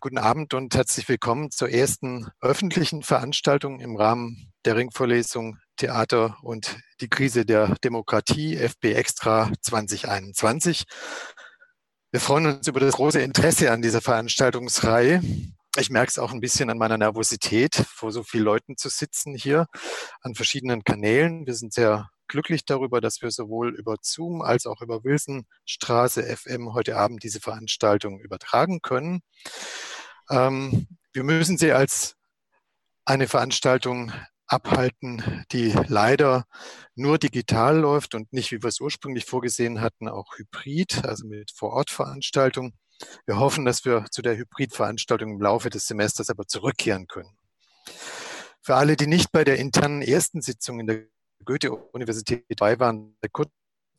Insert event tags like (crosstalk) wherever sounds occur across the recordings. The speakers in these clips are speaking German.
Guten Abend und herzlich willkommen zur ersten öffentlichen Veranstaltung im Rahmen der Ringvorlesung Theater und die Krise der Demokratie FB Extra 2021. Wir freuen uns über das große Interesse an dieser Veranstaltungsreihe. Ich merke es auch ein bisschen an meiner Nervosität, vor so vielen Leuten zu sitzen hier an verschiedenen Kanälen. Wir sind sehr glücklich darüber, dass wir sowohl über Zoom als auch über Wilsonstraße FM heute Abend diese Veranstaltung übertragen können. Ähm, wir müssen sie als eine Veranstaltung abhalten, die leider nur digital läuft und nicht, wie wir es ursprünglich vorgesehen hatten, auch hybrid, also mit Vorortveranstaltung. Wir hoffen, dass wir zu der Hybridveranstaltung im Laufe des Semesters aber zurückkehren können. Für alle, die nicht bei der internen ersten Sitzung in der Goethe-Universität dabei waren, kurz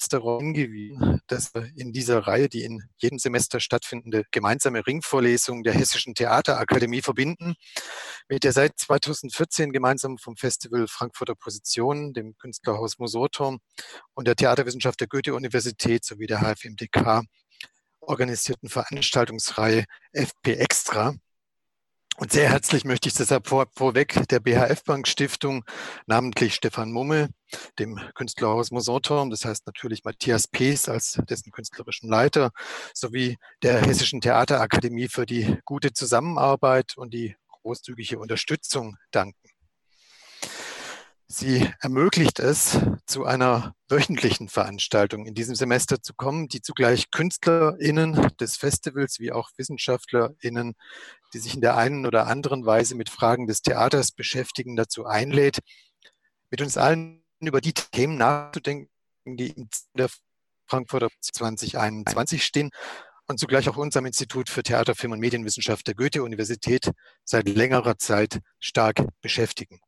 darauf hingewiesen, dass in dieser Reihe die in jedem Semester stattfindende gemeinsame Ringvorlesung der Hessischen Theaterakademie verbinden, mit der seit 2014 gemeinsam vom Festival Frankfurter Position, dem Künstlerhaus Mosorturm und der Theaterwissenschaft der Goethe-Universität sowie der HFMDK organisierten Veranstaltungsreihe FP Extra und sehr herzlich möchte ich deshalb vor, vorweg der BHF Bank Stiftung, namentlich Stefan Mumme, dem Künstlerhaus Mosanturm, das heißt natürlich Matthias Pees als dessen künstlerischen Leiter, sowie der Hessischen Theaterakademie für die gute Zusammenarbeit und die großzügige Unterstützung danken. Sie ermöglicht es, zu einer wöchentlichen Veranstaltung in diesem Semester zu kommen, die zugleich KünstlerInnen des Festivals wie auch WissenschaftlerInnen, die sich in der einen oder anderen Weise mit Fragen des Theaters beschäftigen, dazu einlädt, mit uns allen über die Themen nachzudenken, die in der Frankfurter 2021 stehen und zugleich auch uns am Institut für Theater, Film und Medienwissenschaft der Goethe-Universität seit längerer Zeit stark beschäftigen.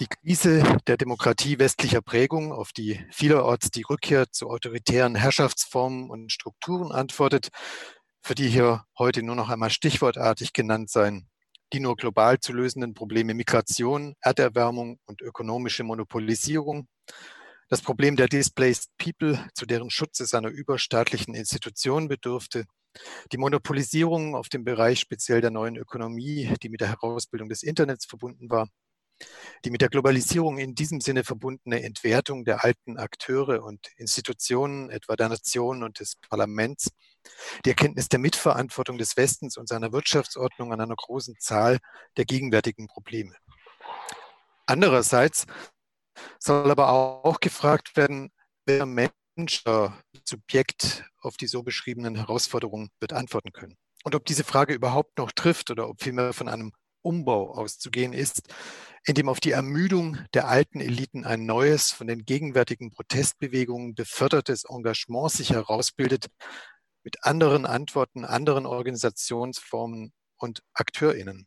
Die Krise der Demokratie westlicher Prägung, auf die vielerorts die Rückkehr zu autoritären Herrschaftsformen und Strukturen antwortet, für die hier heute nur noch einmal stichwortartig genannt sein, die nur global zu lösenden Probleme Migration, Erderwärmung und ökonomische Monopolisierung, das Problem der Displaced People, zu deren Schutz es einer überstaatlichen Institution bedurfte, die Monopolisierung auf dem Bereich speziell der neuen Ökonomie, die mit der Herausbildung des Internets verbunden war, die mit der Globalisierung in diesem Sinne verbundene Entwertung der alten Akteure und Institutionen, etwa der Nation und des Parlaments, die Erkenntnis der Mitverantwortung des Westens und seiner Wirtschaftsordnung an einer großen Zahl der gegenwärtigen Probleme. Andererseits soll aber auch gefragt werden, wer Mensch, Subjekt auf die so beschriebenen Herausforderungen wird antworten können. Und ob diese Frage überhaupt noch trifft oder ob vielmehr von einem Umbau auszugehen ist, in dem auf die Ermüdung der alten Eliten ein neues, von den gegenwärtigen Protestbewegungen befördertes Engagement sich herausbildet, mit anderen Antworten, anderen Organisationsformen und AkteurInnen.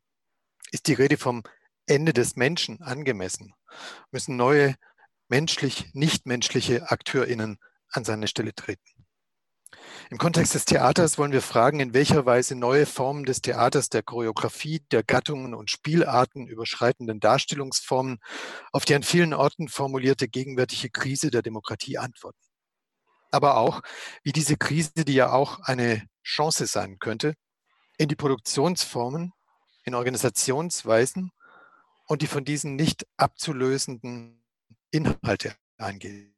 Ist die Rede vom Ende des Menschen angemessen? Müssen neue menschlich, nichtmenschliche AkteurInnen an seine Stelle treten? Im Kontext des Theaters wollen wir fragen, in welcher Weise neue Formen des Theaters, der Choreografie, der Gattungen und Spielarten überschreitenden Darstellungsformen auf die an vielen Orten formulierte gegenwärtige Krise der Demokratie antworten. Aber auch, wie diese Krise, die ja auch eine Chance sein könnte, in die Produktionsformen, in Organisationsweisen und die von diesen nicht abzulösenden Inhalte eingeht.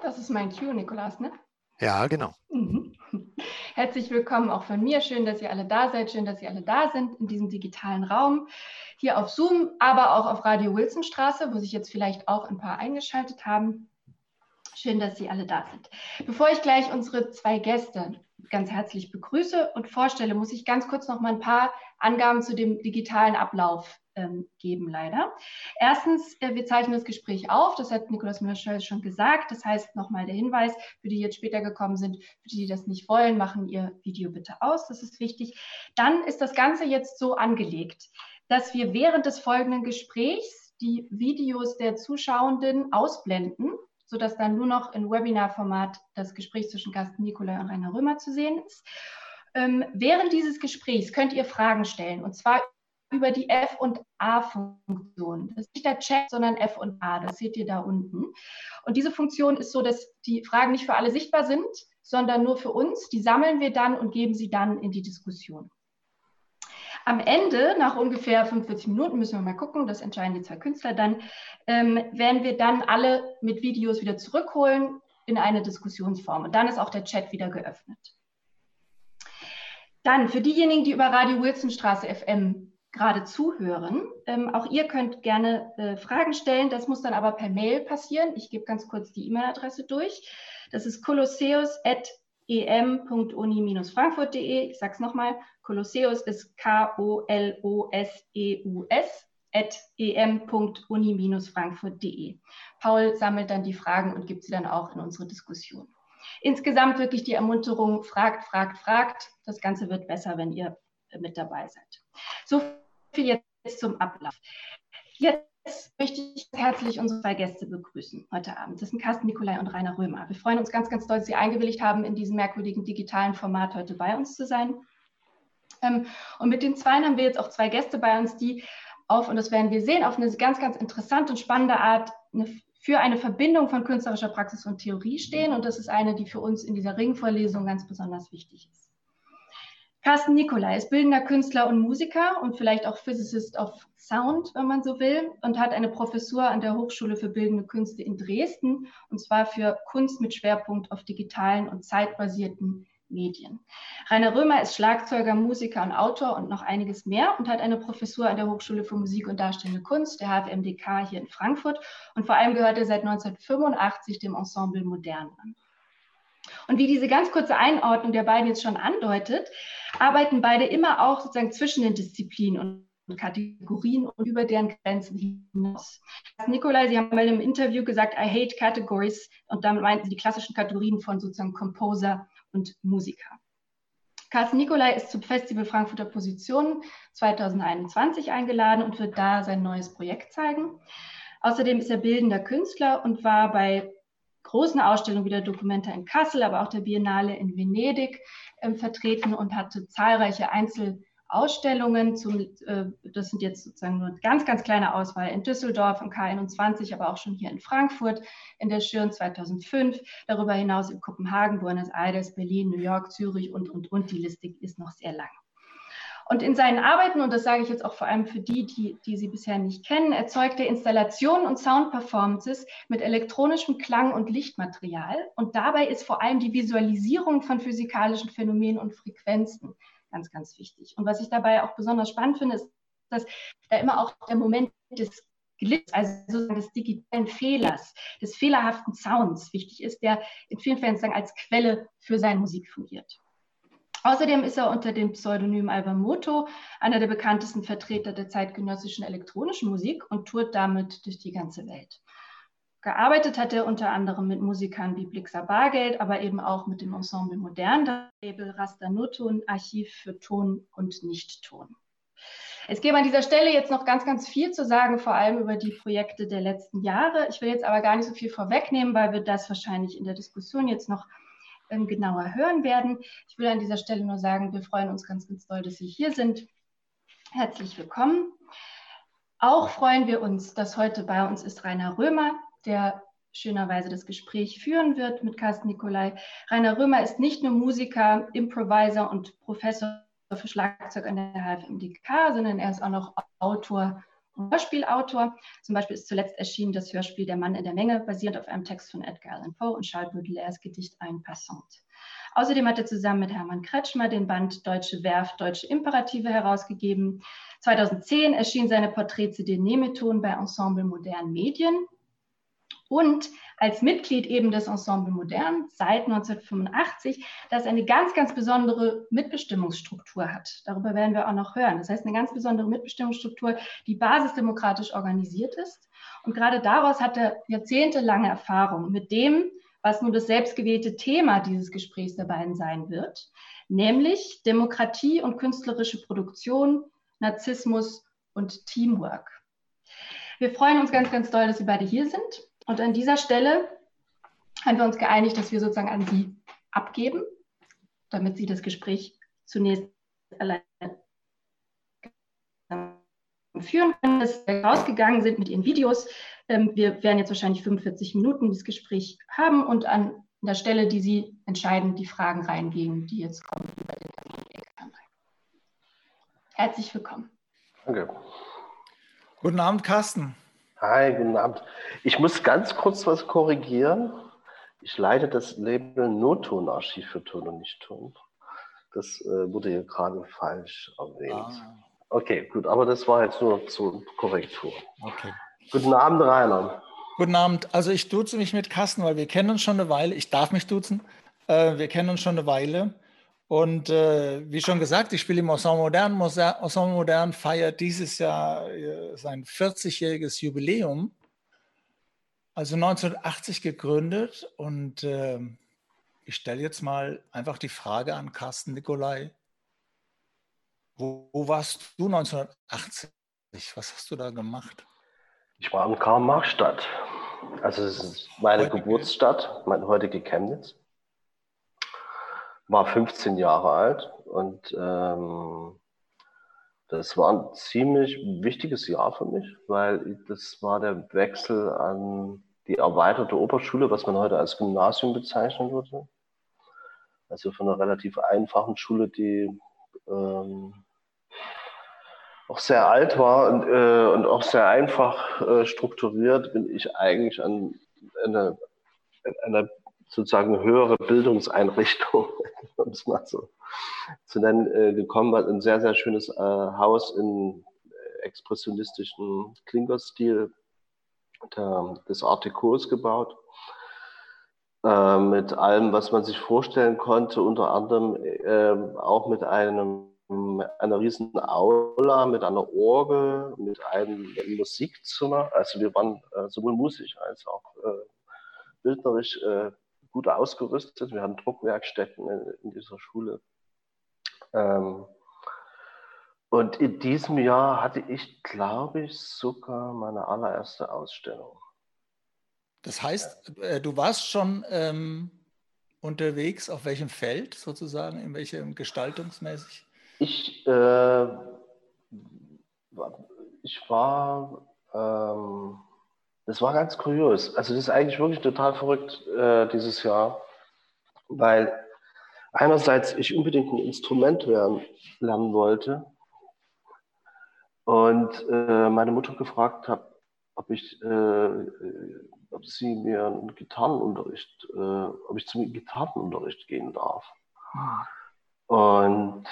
Das ist mein Cue, Nikolas, ne? Ja, genau. Mhm. (laughs) Herzlich willkommen auch von mir. Schön, dass ihr alle da seid. Schön, dass ihr alle da sind in diesem digitalen Raum. Hier auf Zoom, aber auch auf Radio Wilsonstraße, wo sich jetzt vielleicht auch ein paar eingeschaltet haben. Schön, dass Sie alle da sind. Bevor ich gleich unsere zwei Gäste ganz herzlich begrüße und vorstelle, muss ich ganz kurz noch mal ein paar Angaben zu dem digitalen Ablauf ähm, geben, leider. Erstens, äh, wir zeichnen das Gespräch auf, das hat Nikolaus Müller-Schölz schon gesagt. Das heißt, nochmal der Hinweis, für die, die jetzt später gekommen sind, für die, die das nicht wollen, machen ihr Video bitte aus, das ist wichtig. Dann ist das Ganze jetzt so angelegt, dass wir während des folgenden Gesprächs die Videos der Zuschauenden ausblenden, sodass dann nur noch in Webinarformat das Gespräch zwischen Gast Nikolai und Rainer Römer zu sehen ist. Ähm, während dieses Gesprächs könnt ihr Fragen stellen, und zwar über die F- und A-Funktion. Das ist nicht der Chat, sondern F und A. Das seht ihr da unten. Und diese Funktion ist so, dass die Fragen nicht für alle sichtbar sind, sondern nur für uns. Die sammeln wir dann und geben sie dann in die Diskussion. Am Ende, nach ungefähr 45 Minuten, müssen wir mal gucken, das entscheiden die zwei Künstler dann, ähm, werden wir dann alle mit Videos wieder zurückholen in eine Diskussionsform. Und dann ist auch der Chat wieder geöffnet. Dann für diejenigen, die über Radio Wilsonstraße FM gerade zuhören, ähm, auch ihr könnt gerne äh, Fragen stellen. Das muss dann aber per Mail passieren. Ich gebe ganz kurz die E-Mail-Adresse durch. Das ist kolosseus.em.uni-frankfurt.de. Ich sage es nochmal, Kolosseus ist K-O-L-O-S-E-U-S at em.uni-frankfurt.de. Paul sammelt dann die Fragen und gibt sie dann auch in unsere Diskussion. Insgesamt wirklich die Ermunterung, fragt, fragt, fragt. Das Ganze wird besser, wenn ihr mit dabei seid. So viel jetzt zum Ablauf. Jetzt möchte ich herzlich unsere zwei Gäste begrüßen heute Abend. Das sind Carsten Nikolai und Rainer Römer. Wir freuen uns ganz, ganz doll, dass Sie eingewilligt haben, in diesem merkwürdigen digitalen Format heute bei uns zu sein. Ähm, und mit den zwei haben wir jetzt auch zwei Gäste bei uns, die auf, und das werden wir sehen, auf eine ganz, ganz interessante und spannende Art eine, für eine Verbindung von künstlerischer Praxis und Theorie stehen. Und das ist eine, die für uns in dieser Ringvorlesung ganz besonders wichtig ist. Carsten Nicolai ist bildender Künstler und Musiker und vielleicht auch Physicist of Sound, wenn man so will, und hat eine Professur an der Hochschule für Bildende Künste in Dresden, und zwar für Kunst mit Schwerpunkt auf digitalen und zeitbasierten Medien. Rainer Römer ist Schlagzeuger, Musiker und Autor und noch einiges mehr und hat eine Professur an der Hochschule für Musik und Darstellende Kunst, der HFMDK hier in Frankfurt. Und vor allem gehört er seit 1985 dem Ensemble Modern an. Und wie diese ganz kurze Einordnung der beiden jetzt schon andeutet, arbeiten beide immer auch sozusagen zwischen den Disziplinen und Kategorien und über deren Grenzen hinaus. Nikolai, Sie haben mal im Interview gesagt, I hate categories und damit meinten Sie die klassischen Kategorien von sozusagen Composer und Musiker. Carsten Nikolai ist zum Festival Frankfurter Positionen 2021 eingeladen und wird da sein neues Projekt zeigen. Außerdem ist er bildender Künstler und war bei großen Ausstellungen wie der Documenta in Kassel, aber auch der Biennale in Venedig äh, vertreten und hatte zahlreiche Einzel- Ausstellungen, zum, äh, das sind jetzt sozusagen nur ganz, ganz kleine Auswahl in Düsseldorf im K21, aber auch schon hier in Frankfurt in der Schirn 2005, darüber hinaus in Kopenhagen, Buenos Aires, Berlin, New York, Zürich und, und, und. Die Liste ist noch sehr lang. Und in seinen Arbeiten, und das sage ich jetzt auch vor allem für die, die, die Sie bisher nicht kennen, erzeugt er Installationen und Soundperformances mit elektronischem Klang- und Lichtmaterial. Und dabei ist vor allem die Visualisierung von physikalischen Phänomenen und Frequenzen ganz, ganz wichtig. Und was ich dabei auch besonders spannend finde, ist, dass da immer auch der Moment des Glitz, also sozusagen des digitalen Fehlers, des fehlerhaften Sounds wichtig ist, der in vielen Fällen sozusagen als Quelle für seine Musik fungiert. Außerdem ist er unter dem Pseudonym Albamoto einer der bekanntesten Vertreter der zeitgenössischen elektronischen Musik und tourt damit durch die ganze Welt. Gearbeitet hat er unter anderem mit Musikern wie Blixer Bargeld, aber eben auch mit dem Ensemble Modern, das Label Raster Nurton, Archiv für Ton und Nichtton. Es gäbe an dieser Stelle jetzt noch ganz, ganz viel zu sagen, vor allem über die Projekte der letzten Jahre. Ich will jetzt aber gar nicht so viel vorwegnehmen, weil wir das wahrscheinlich in der Diskussion jetzt noch genauer hören werden. Ich will an dieser Stelle nur sagen, wir freuen uns ganz, ganz doll, dass Sie hier sind. Herzlich willkommen. Auch freuen wir uns, dass heute bei uns ist Rainer Römer, der schönerweise das Gespräch führen wird mit Carsten Nikolai. Rainer Römer ist nicht nur Musiker, Improviser und Professor für Schlagzeug an der HFMDK, sondern er ist auch noch Autor Hörspielautor. Zum Beispiel ist zuletzt erschienen das Hörspiel Der Mann in der Menge, basierend auf einem Text von Edgar Allan Poe und Charles Baudelaires Gedicht Ein Passant. Außerdem hat er zusammen mit Hermann Kretschmer den Band Deutsche Werft, Deutsche Imperative herausgegeben. 2010 erschien seine Porträt-CD Nemeton bei Ensemble Modern Medien und als Mitglied eben des Ensemble Modern seit 1985, das eine ganz, ganz besondere Mitbestimmungsstruktur hat. Darüber werden wir auch noch hören. Das heißt, eine ganz besondere Mitbestimmungsstruktur, die basisdemokratisch organisiert ist. Und gerade daraus hat er jahrzehntelange Erfahrung mit dem, was nun das selbstgewählte Thema dieses Gesprächs der beiden sein wird, nämlich Demokratie und künstlerische Produktion, Narzissmus und Teamwork. Wir freuen uns ganz, ganz doll, dass Sie beide hier sind. Und an dieser Stelle haben wir uns geeinigt, dass wir sozusagen an Sie abgeben, damit Sie das Gespräch zunächst alleine führen können, dass Sie rausgegangen sind mit Ihren Videos. Ähm, wir werden jetzt wahrscheinlich 45 Minuten das Gespräch haben und an der Stelle, die Sie entscheiden, die Fragen reingehen, die jetzt kommen über den Herzlich willkommen. Danke. Guten Abend, Carsten. Hi, guten Abend. Ich muss ganz kurz was korrigieren. Ich leite das Label Nottonarchiv für Ton und Nicht-Ton. Das äh, wurde hier gerade falsch erwähnt. Ah. Okay, gut, aber das war jetzt nur zur Korrektur. Okay. Guten Abend, Rainer. Guten Abend. Also ich duze mich mit Carsten, weil wir kennen uns schon eine Weile. Ich darf mich duzen. Äh, wir kennen uns schon eine Weile. Und äh, wie schon gesagt, ich spiele im Ensemble Modern. Ensemble Modern feiert dieses Jahr äh, sein 40-jähriges Jubiläum. Also 1980 gegründet. Und äh, ich stelle jetzt mal einfach die Frage an Carsten Nikolai. Wo, wo warst du 1980? Was hast du da gemacht? Ich war in Karl-Marx-Stadt. Also es ist meine heutige. Geburtsstadt, meine heutige Chemnitz war 15 Jahre alt und ähm, das war ein ziemlich wichtiges Jahr für mich, weil das war der Wechsel an die erweiterte Oberschule, was man heute als Gymnasium bezeichnen würde. Also von einer relativ einfachen Schule, die ähm, auch sehr alt war und, äh, und auch sehr einfach äh, strukturiert, bin ich eigentlich an einer, einer sozusagen höhere Bildungseinrichtung, (laughs) um es mal so zu nennen, äh, gekommen, hat ein sehr, sehr schönes äh, Haus in expressionistischen Klinkerstil des Art Decos gebaut. Äh, mit allem, was man sich vorstellen konnte, unter anderem äh, auch mit einem einer riesen Aula, mit einer Orgel, mit einem Musikzimmer. Also wir waren äh, sowohl musisch als auch äh, bildnerisch äh, gut ausgerüstet. Wir hatten Druckwerkstätten in, in dieser Schule. Ähm, und in diesem Jahr hatte ich, glaube ich, sogar meine allererste Ausstellung. Das heißt, äh, du warst schon ähm, unterwegs, auf welchem Feld sozusagen, in welchem gestaltungsmäßig? Ich, äh, ich war ähm, das war ganz kurios. Also das ist eigentlich wirklich total verrückt äh, dieses Jahr, weil einerseits ich unbedingt ein Instrument lernen, lernen wollte und äh, meine Mutter gefragt habe, ob ich, äh, ob sie mir einen Gitarrenunterricht, äh, ob ich zum Gitarrenunterricht gehen darf. Und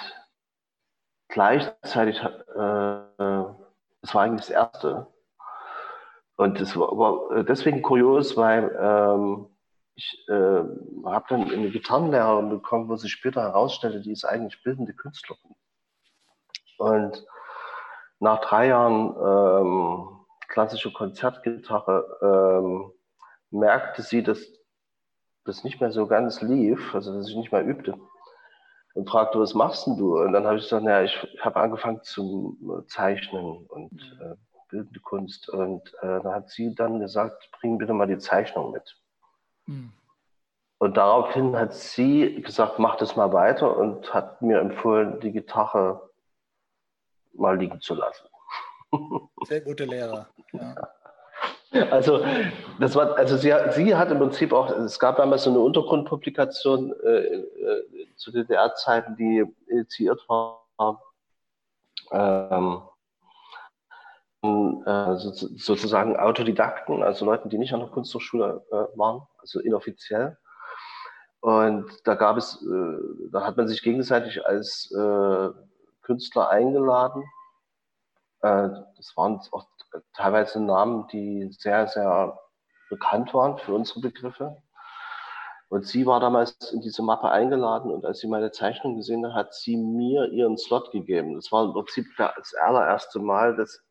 gleichzeitig, äh, das war eigentlich das Erste, und das war, war äh, deswegen kurios, weil ähm, ich äh, habe dann eine Gitarrenlehrerin bekommen, wo sich später herausstellte, die ist eigentlich bildende Künstlerin. Und nach drei Jahren ähm, klassische Konzertgitarre ähm, merkte sie, dass das nicht mehr so ganz lief, also dass ich nicht mehr übte. Und fragte, was machst denn du? Und dann habe ich gesagt, naja, ich habe angefangen zu Zeichnen und äh, bildende Kunst. Und äh, da hat sie dann gesagt, bring bitte mal die Zeichnung mit. Mhm. Und daraufhin hat sie gesagt, mach das mal weiter und hat mir empfohlen, die Gitarre mal liegen zu lassen. (laughs) Sehr gute Lehrer. Ja. (laughs) Also, das war, also sie, sie hat im Prinzip auch, es gab damals so eine Untergrundpublikation äh, äh, zu DDR-Zeiten, die initiiert war ähm, äh, sozusagen Autodidakten, also Leuten, die nicht an der Kunsthochschule äh, waren, also inoffiziell. Und da gab es, äh, da hat man sich gegenseitig als Künstler eingeladen. Das waren auch teilweise Namen, die sehr, sehr bekannt waren für unsere Begriffe. Und sie war damals in diese Mappe eingeladen und als sie meine Zeichnung gesehen hat, hat sie mir ihren Slot gegeben. Das war im Prinzip das allererste Mal, dass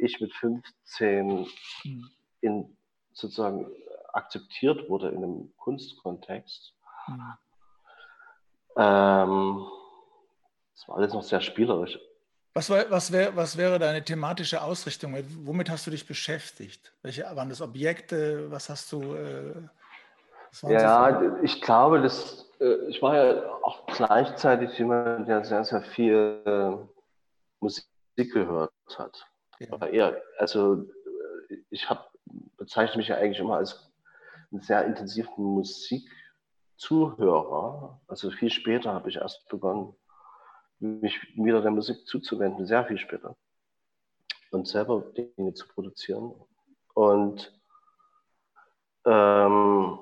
ich mit 15 mhm. in sozusagen akzeptiert wurde in einem Kunstkontext. Mhm. Ähm, das war alles noch sehr spielerisch. Was, war, was, wär, was wäre deine thematische Ausrichtung? Womit hast du dich beschäftigt? Welche waren das Objekte? Was hast du? Äh, ja, so ich glaube, dass äh, ich war ja auch gleichzeitig jemand, der sehr, sehr viel äh, Musik gehört hat. Ja. Eher, also ich habe bezeichne mich ja eigentlich immer als einen sehr intensiven Musikzuhörer. Also viel später habe ich erst begonnen, mich wieder der Musik zuzuwenden, sehr viel später. Und selber Dinge zu produzieren. Und ähm,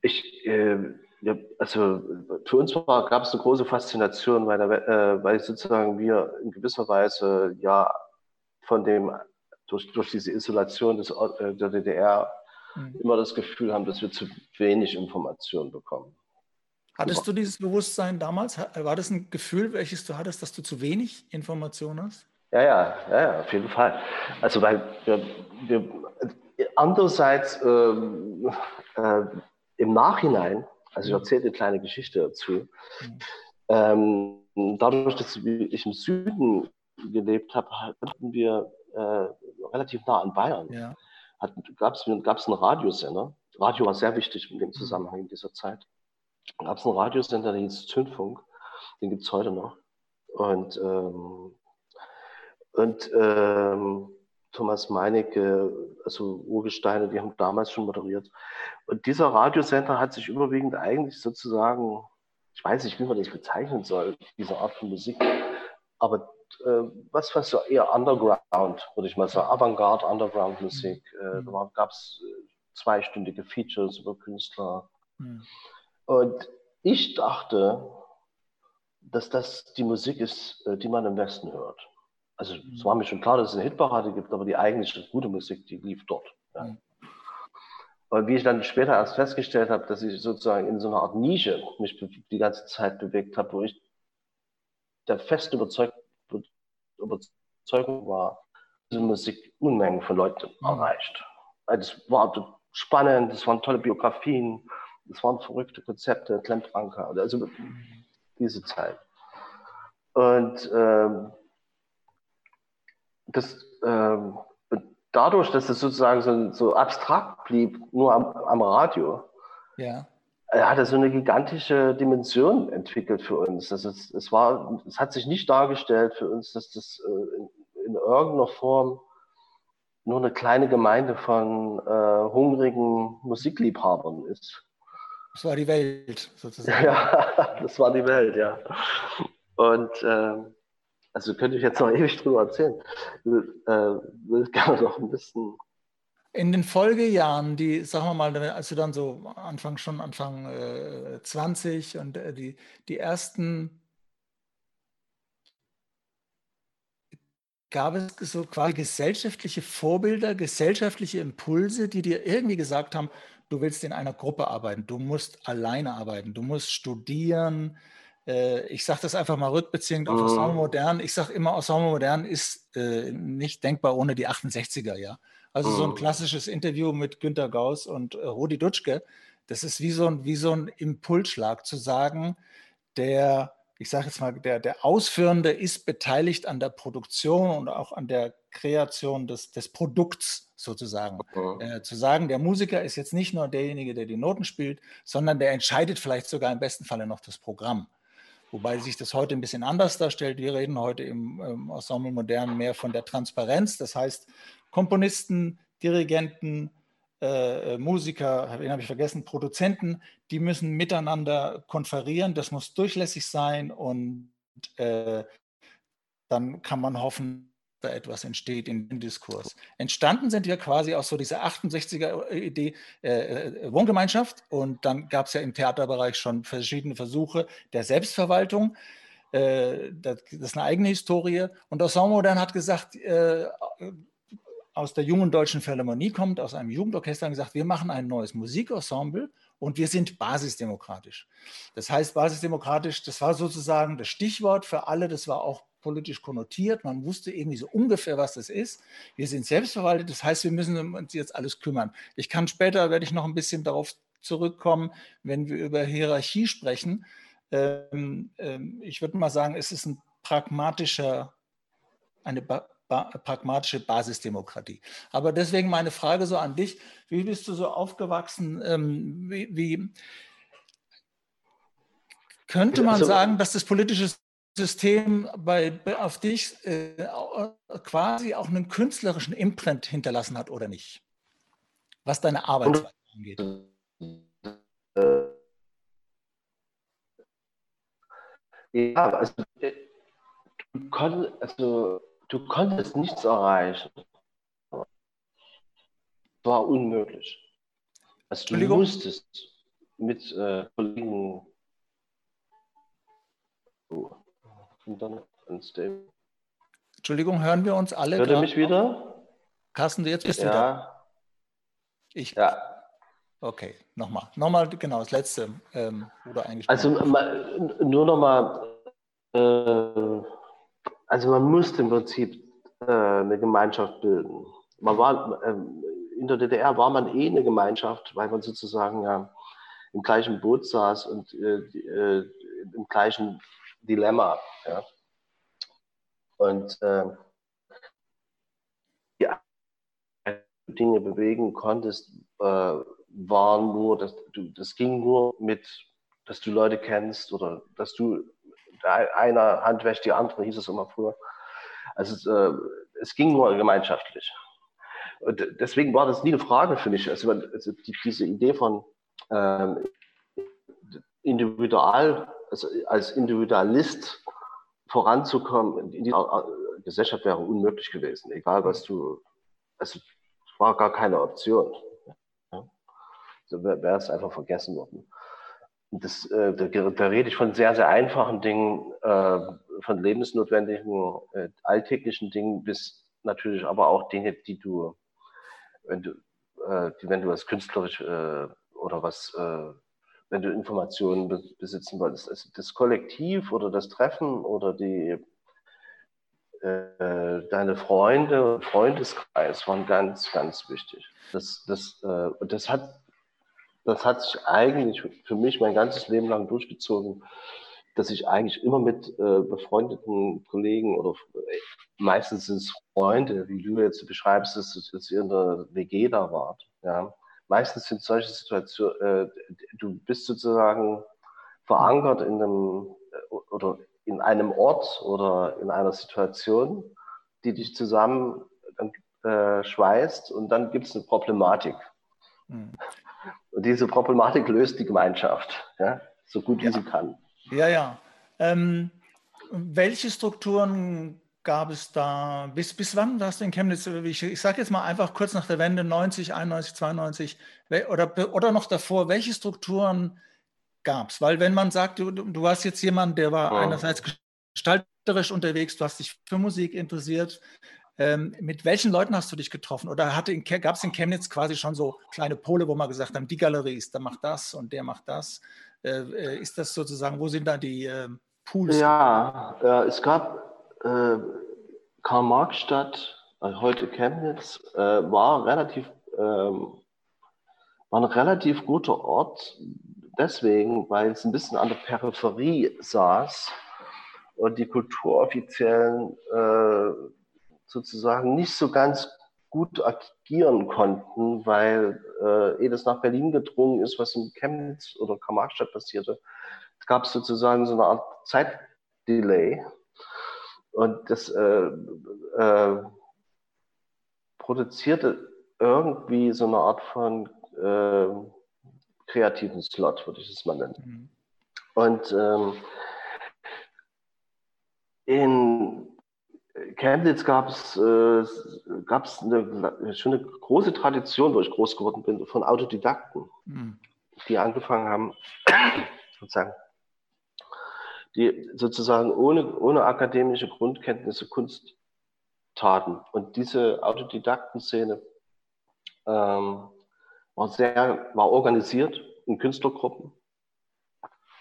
ich, äh, ja, also für uns gab es eine große Faszination, weil, äh, weil sozusagen wir in gewisser Weise ja von dem durch, durch diese Isolation des, äh, der DDR mhm. immer das Gefühl haben, dass wir zu wenig Informationen bekommen. Hattest du dieses Bewusstsein damals? War das ein Gefühl, welches du hattest, dass du zu wenig Informationen hast? Ja, ja, ja, ja auf jeden Fall. Also, weil wir, wir andererseits äh, äh, im Nachhinein, also ich erzähle eine kleine Geschichte dazu, ähm, dadurch, dass ich im Süden gelebt habe, hatten wir äh, relativ nah an Bayern, ja. gab es einen Radiosender. Radio war sehr wichtig in dem mhm. Zusammenhang in dieser Zeit. Gab es einen Radiosender, der hieß Zündfunk. Den gibt es heute noch. Und, ähm, und ähm, Thomas Meinecke, also Urgesteine, die haben damals schon moderiert. Und dieser Radiosender hat sich überwiegend eigentlich sozusagen, ich weiß nicht, wie man das bezeichnen soll, diese Art von Musik, aber äh, was, was so eher Underground, würde ich mal sagen, Avantgarde, Underground-Musik. Äh, mhm. Da gab es äh, zweistündige Features über Künstler. Mhm. Und ich dachte, dass das die Musik ist, die man im Westen hört. Also mhm. es war mir schon klar, dass es eine Hitparade gibt, aber die eigentliche gute Musik, die lief dort. Ja. Mhm. Und wie ich dann später erst festgestellt habe, dass ich sozusagen in so einer Art Nische mich die ganze Zeit bewegt habe, wo ich der festen Überzeugung Überzeugung war, diese Musik Unmengen von Leuten erreicht. Es war spannend, es waren tolle Biografien, es waren verrückte Konzepte, Klempranker, also diese Zeit. Und ähm, das, ähm, dadurch, dass es sozusagen so, so abstrakt blieb, nur am, am Radio, ja hat er so eine gigantische Dimension entwickelt für uns. Das ist, es, war, es hat sich nicht dargestellt für uns, dass das äh, in, in irgendeiner Form nur eine kleine Gemeinde von äh, hungrigen Musikliebhabern ist. Das war die Welt sozusagen. (laughs) Ja, das war die Welt, ja. Und äh, also könnte ich jetzt noch (laughs) ewig drüber erzählen. Äh, will gerne noch ein bisschen in den Folgejahren, die, sagen wir mal, als du dann so Anfang schon Anfang äh, 20 und äh, die, die ersten, gab es so quasi gesellschaftliche Vorbilder, gesellschaftliche Impulse, die dir irgendwie gesagt haben, du willst in einer Gruppe arbeiten, du musst alleine arbeiten, du musst studieren. Äh, ich sage das einfach mal rückbeziehend auf Ensemble mhm. Modern. Ich sage immer, Ensemble Modern ist äh, nicht denkbar ohne die 68er, ja. Also so ein mhm. klassisches Interview mit Günter Gauss und äh, Rudi Dutschke, das ist wie so ein, wie so ein Impulsschlag zu sagen, der, ich sage jetzt mal, der, der Ausführende ist beteiligt an der Produktion und auch an der Kreation des, des Produkts sozusagen. Mhm. Äh, zu sagen, der Musiker ist jetzt nicht nur derjenige, der die Noten spielt, sondern der entscheidet vielleicht sogar im besten Falle noch das Programm. Wobei sich das heute ein bisschen anders darstellt. Wir reden heute im, im Ensemble Modern mehr von der Transparenz. Das heißt, Komponisten, Dirigenten, äh, äh Musiker, wen habe ich vergessen, Produzenten, die müssen miteinander konferieren, das muss durchlässig sein und äh, dann kann man hoffen, da etwas entsteht dem Diskurs. Entstanden sind ja quasi auch so diese 68er-Idee äh, äh, Wohngemeinschaft und dann gab es ja im Theaterbereich schon verschiedene Versuche der Selbstverwaltung. Äh, das, das, ist eine eigene Historie. Und Ensemble Modern hat gesagt, aus der jungen deutschen Philharmonie kommt, aus einem Jugendorchester und gesagt, wir machen ein neues Musikensemble und wir sind basisdemokratisch. Das heißt, basisdemokratisch, das war sozusagen das Stichwort für alle, das war auch politisch konnotiert. Man wusste irgendwie so ungefähr, was das ist. Wir sind selbstverwaltet, das heißt, wir müssen uns jetzt alles kümmern. Ich kann später, werde ich noch ein bisschen darauf zurückkommen, wenn wir über Hierarchie sprechen. Ähm, ähm, ich würde mal sagen, es ist ein pragmatischer, eine pragmatische Basisdemokratie. Aber deswegen meine Frage so an dich, wie bist du so aufgewachsen? Ähm, wie, wie, könnte man also, sagen, dass das politische System bei, auf dich äh, quasi auch einen künstlerischen Imprint hinterlassen hat oder nicht? Was deine Arbeitsweise angeht. Ja, also äh, du, konnt, also du konntest nichts erreichen. Es war unmöglich. Also du musstest mit äh, Kollegen oh, Entschuldigung, hören wir uns alle? Hört ihr mich wieder? Carsten, jetzt bist ja. du da. Ich. Ja. Okay, nochmal. Nochmal, genau, das letzte, ähm, oder eigentlich. Also nur nochmal, äh, also man musste im Prinzip äh, eine Gemeinschaft bilden. Man war, äh, in der DDR war man eh eine Gemeinschaft, weil man sozusagen ja im gleichen Boot saß und äh, äh, im gleichen Dilemma. Ja. Und äh, die Dinge bewegen konntest, äh, waren nur, dass du, das ging nur mit, dass du Leute kennst oder dass du einer Hand wäscht die andere, hieß es immer früher. Also äh, es ging nur gemeinschaftlich. Und deswegen war das nie eine Frage für mich. Also, also die, diese Idee von ähm, individual, also als Individualist voranzukommen in dieser Gesellschaft wäre unmöglich gewesen, egal was du, also war gar keine Option. So wäre es einfach vergessen worden. Das, äh, da, da, rede ich von sehr, sehr einfachen Dingen, äh, von lebensnotwendigen, äh, alltäglichen Dingen bis natürlich aber auch Dinge, die du, wenn du, die, wenn du was künstlerisch oder was, wenn du Informationen be besitzen wolltest, also das Kollektiv oder das Treffen oder die, deine Freunde und Freundeskreis waren ganz, ganz wichtig. Das, das, das hat das hat sich eigentlich für mich mein ganzes Leben lang durchgezogen, dass ich eigentlich immer mit äh, befreundeten Kollegen oder äh, meistens sind es Freunde, wie du jetzt beschreibst, dass, dass ihr in der WG da wart. Ja. Meistens sind solche Situationen, äh, du bist sozusagen verankert in einem äh, oder in einem Ort oder in einer Situation, die dich zusammen äh, schweißt und dann gibt es eine Problematik. Mhm. Und diese Problematik löst die Gemeinschaft, ja, so gut wie ja. sie kann. Ja, ja. Ähm, welche Strukturen gab es da? Bis, bis wann warst du in Chemnitz? Ich, ich sage jetzt mal einfach kurz nach der Wende, 90, 91, 92 oder, oder noch davor, welche Strukturen gab es? Weil wenn man sagt, du, du warst jetzt jemand, der war oh. einerseits gestalterisch unterwegs, du hast dich für Musik interessiert, ähm, mit welchen Leuten hast du dich getroffen? Oder gab es in Chemnitz quasi schon so kleine Pole, wo man gesagt haben, die Galerie ist, der macht das und der macht das? Äh, äh ist das sozusagen, wo sind da die äh, Pools? Ja, äh, es gab äh, Karl-Marx-Stadt, äh, heute Chemnitz, war relativ, ähm, war ein relativ guter Ort, deswegen, weil es ein bisschen an der Peripherie saß und die Kulturoffiziellen sozusagen nicht so ganz gut agieren konnten, weil äh, ehe das nach Berlin gedrungen ist, was in Chemnitz oder Karl-Marx-Stadt passierte, gab es sozusagen so eine Art Zeitdelay. Und das äh, äh, produzierte irgendwie so eine Art von äh, kreativen Slot, würde ich es mal nennen. Mhm. Und ähm, in Chemnitz gab es äh, gab's eine, schon eine große Tradition, wo ich groß geworden bin, von Autodidakten, mhm. die angefangen haben, sozusagen, die sozusagen ohne, ohne akademische Grundkenntnisse Kunst taten. Und diese Autodidakten-Szene ähm, war sehr, war organisiert in Künstlergruppen.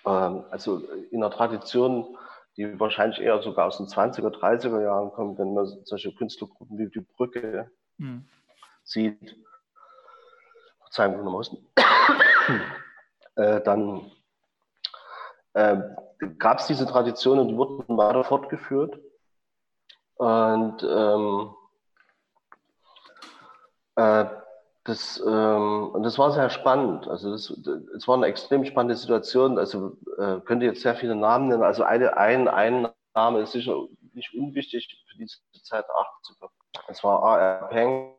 Ähm, also in der Tradition die wahrscheinlich eher sogar aus den 20er, 30er Jahren kommen, wenn man solche Künstlergruppen wie die Brücke mhm. sieht. Verzeihung, äh, dann äh, gab es diese Traditionen, die wurden weiter fortgeführt. Und ähm, äh, das, ähm, und das war sehr spannend. Also es war eine extrem spannende Situation. Also äh, könnte jetzt sehr viele Namen nennen. Also eine, ein, ein Name ist sicher nicht unwichtig für diese Zeit zu Es war A.R. Peng.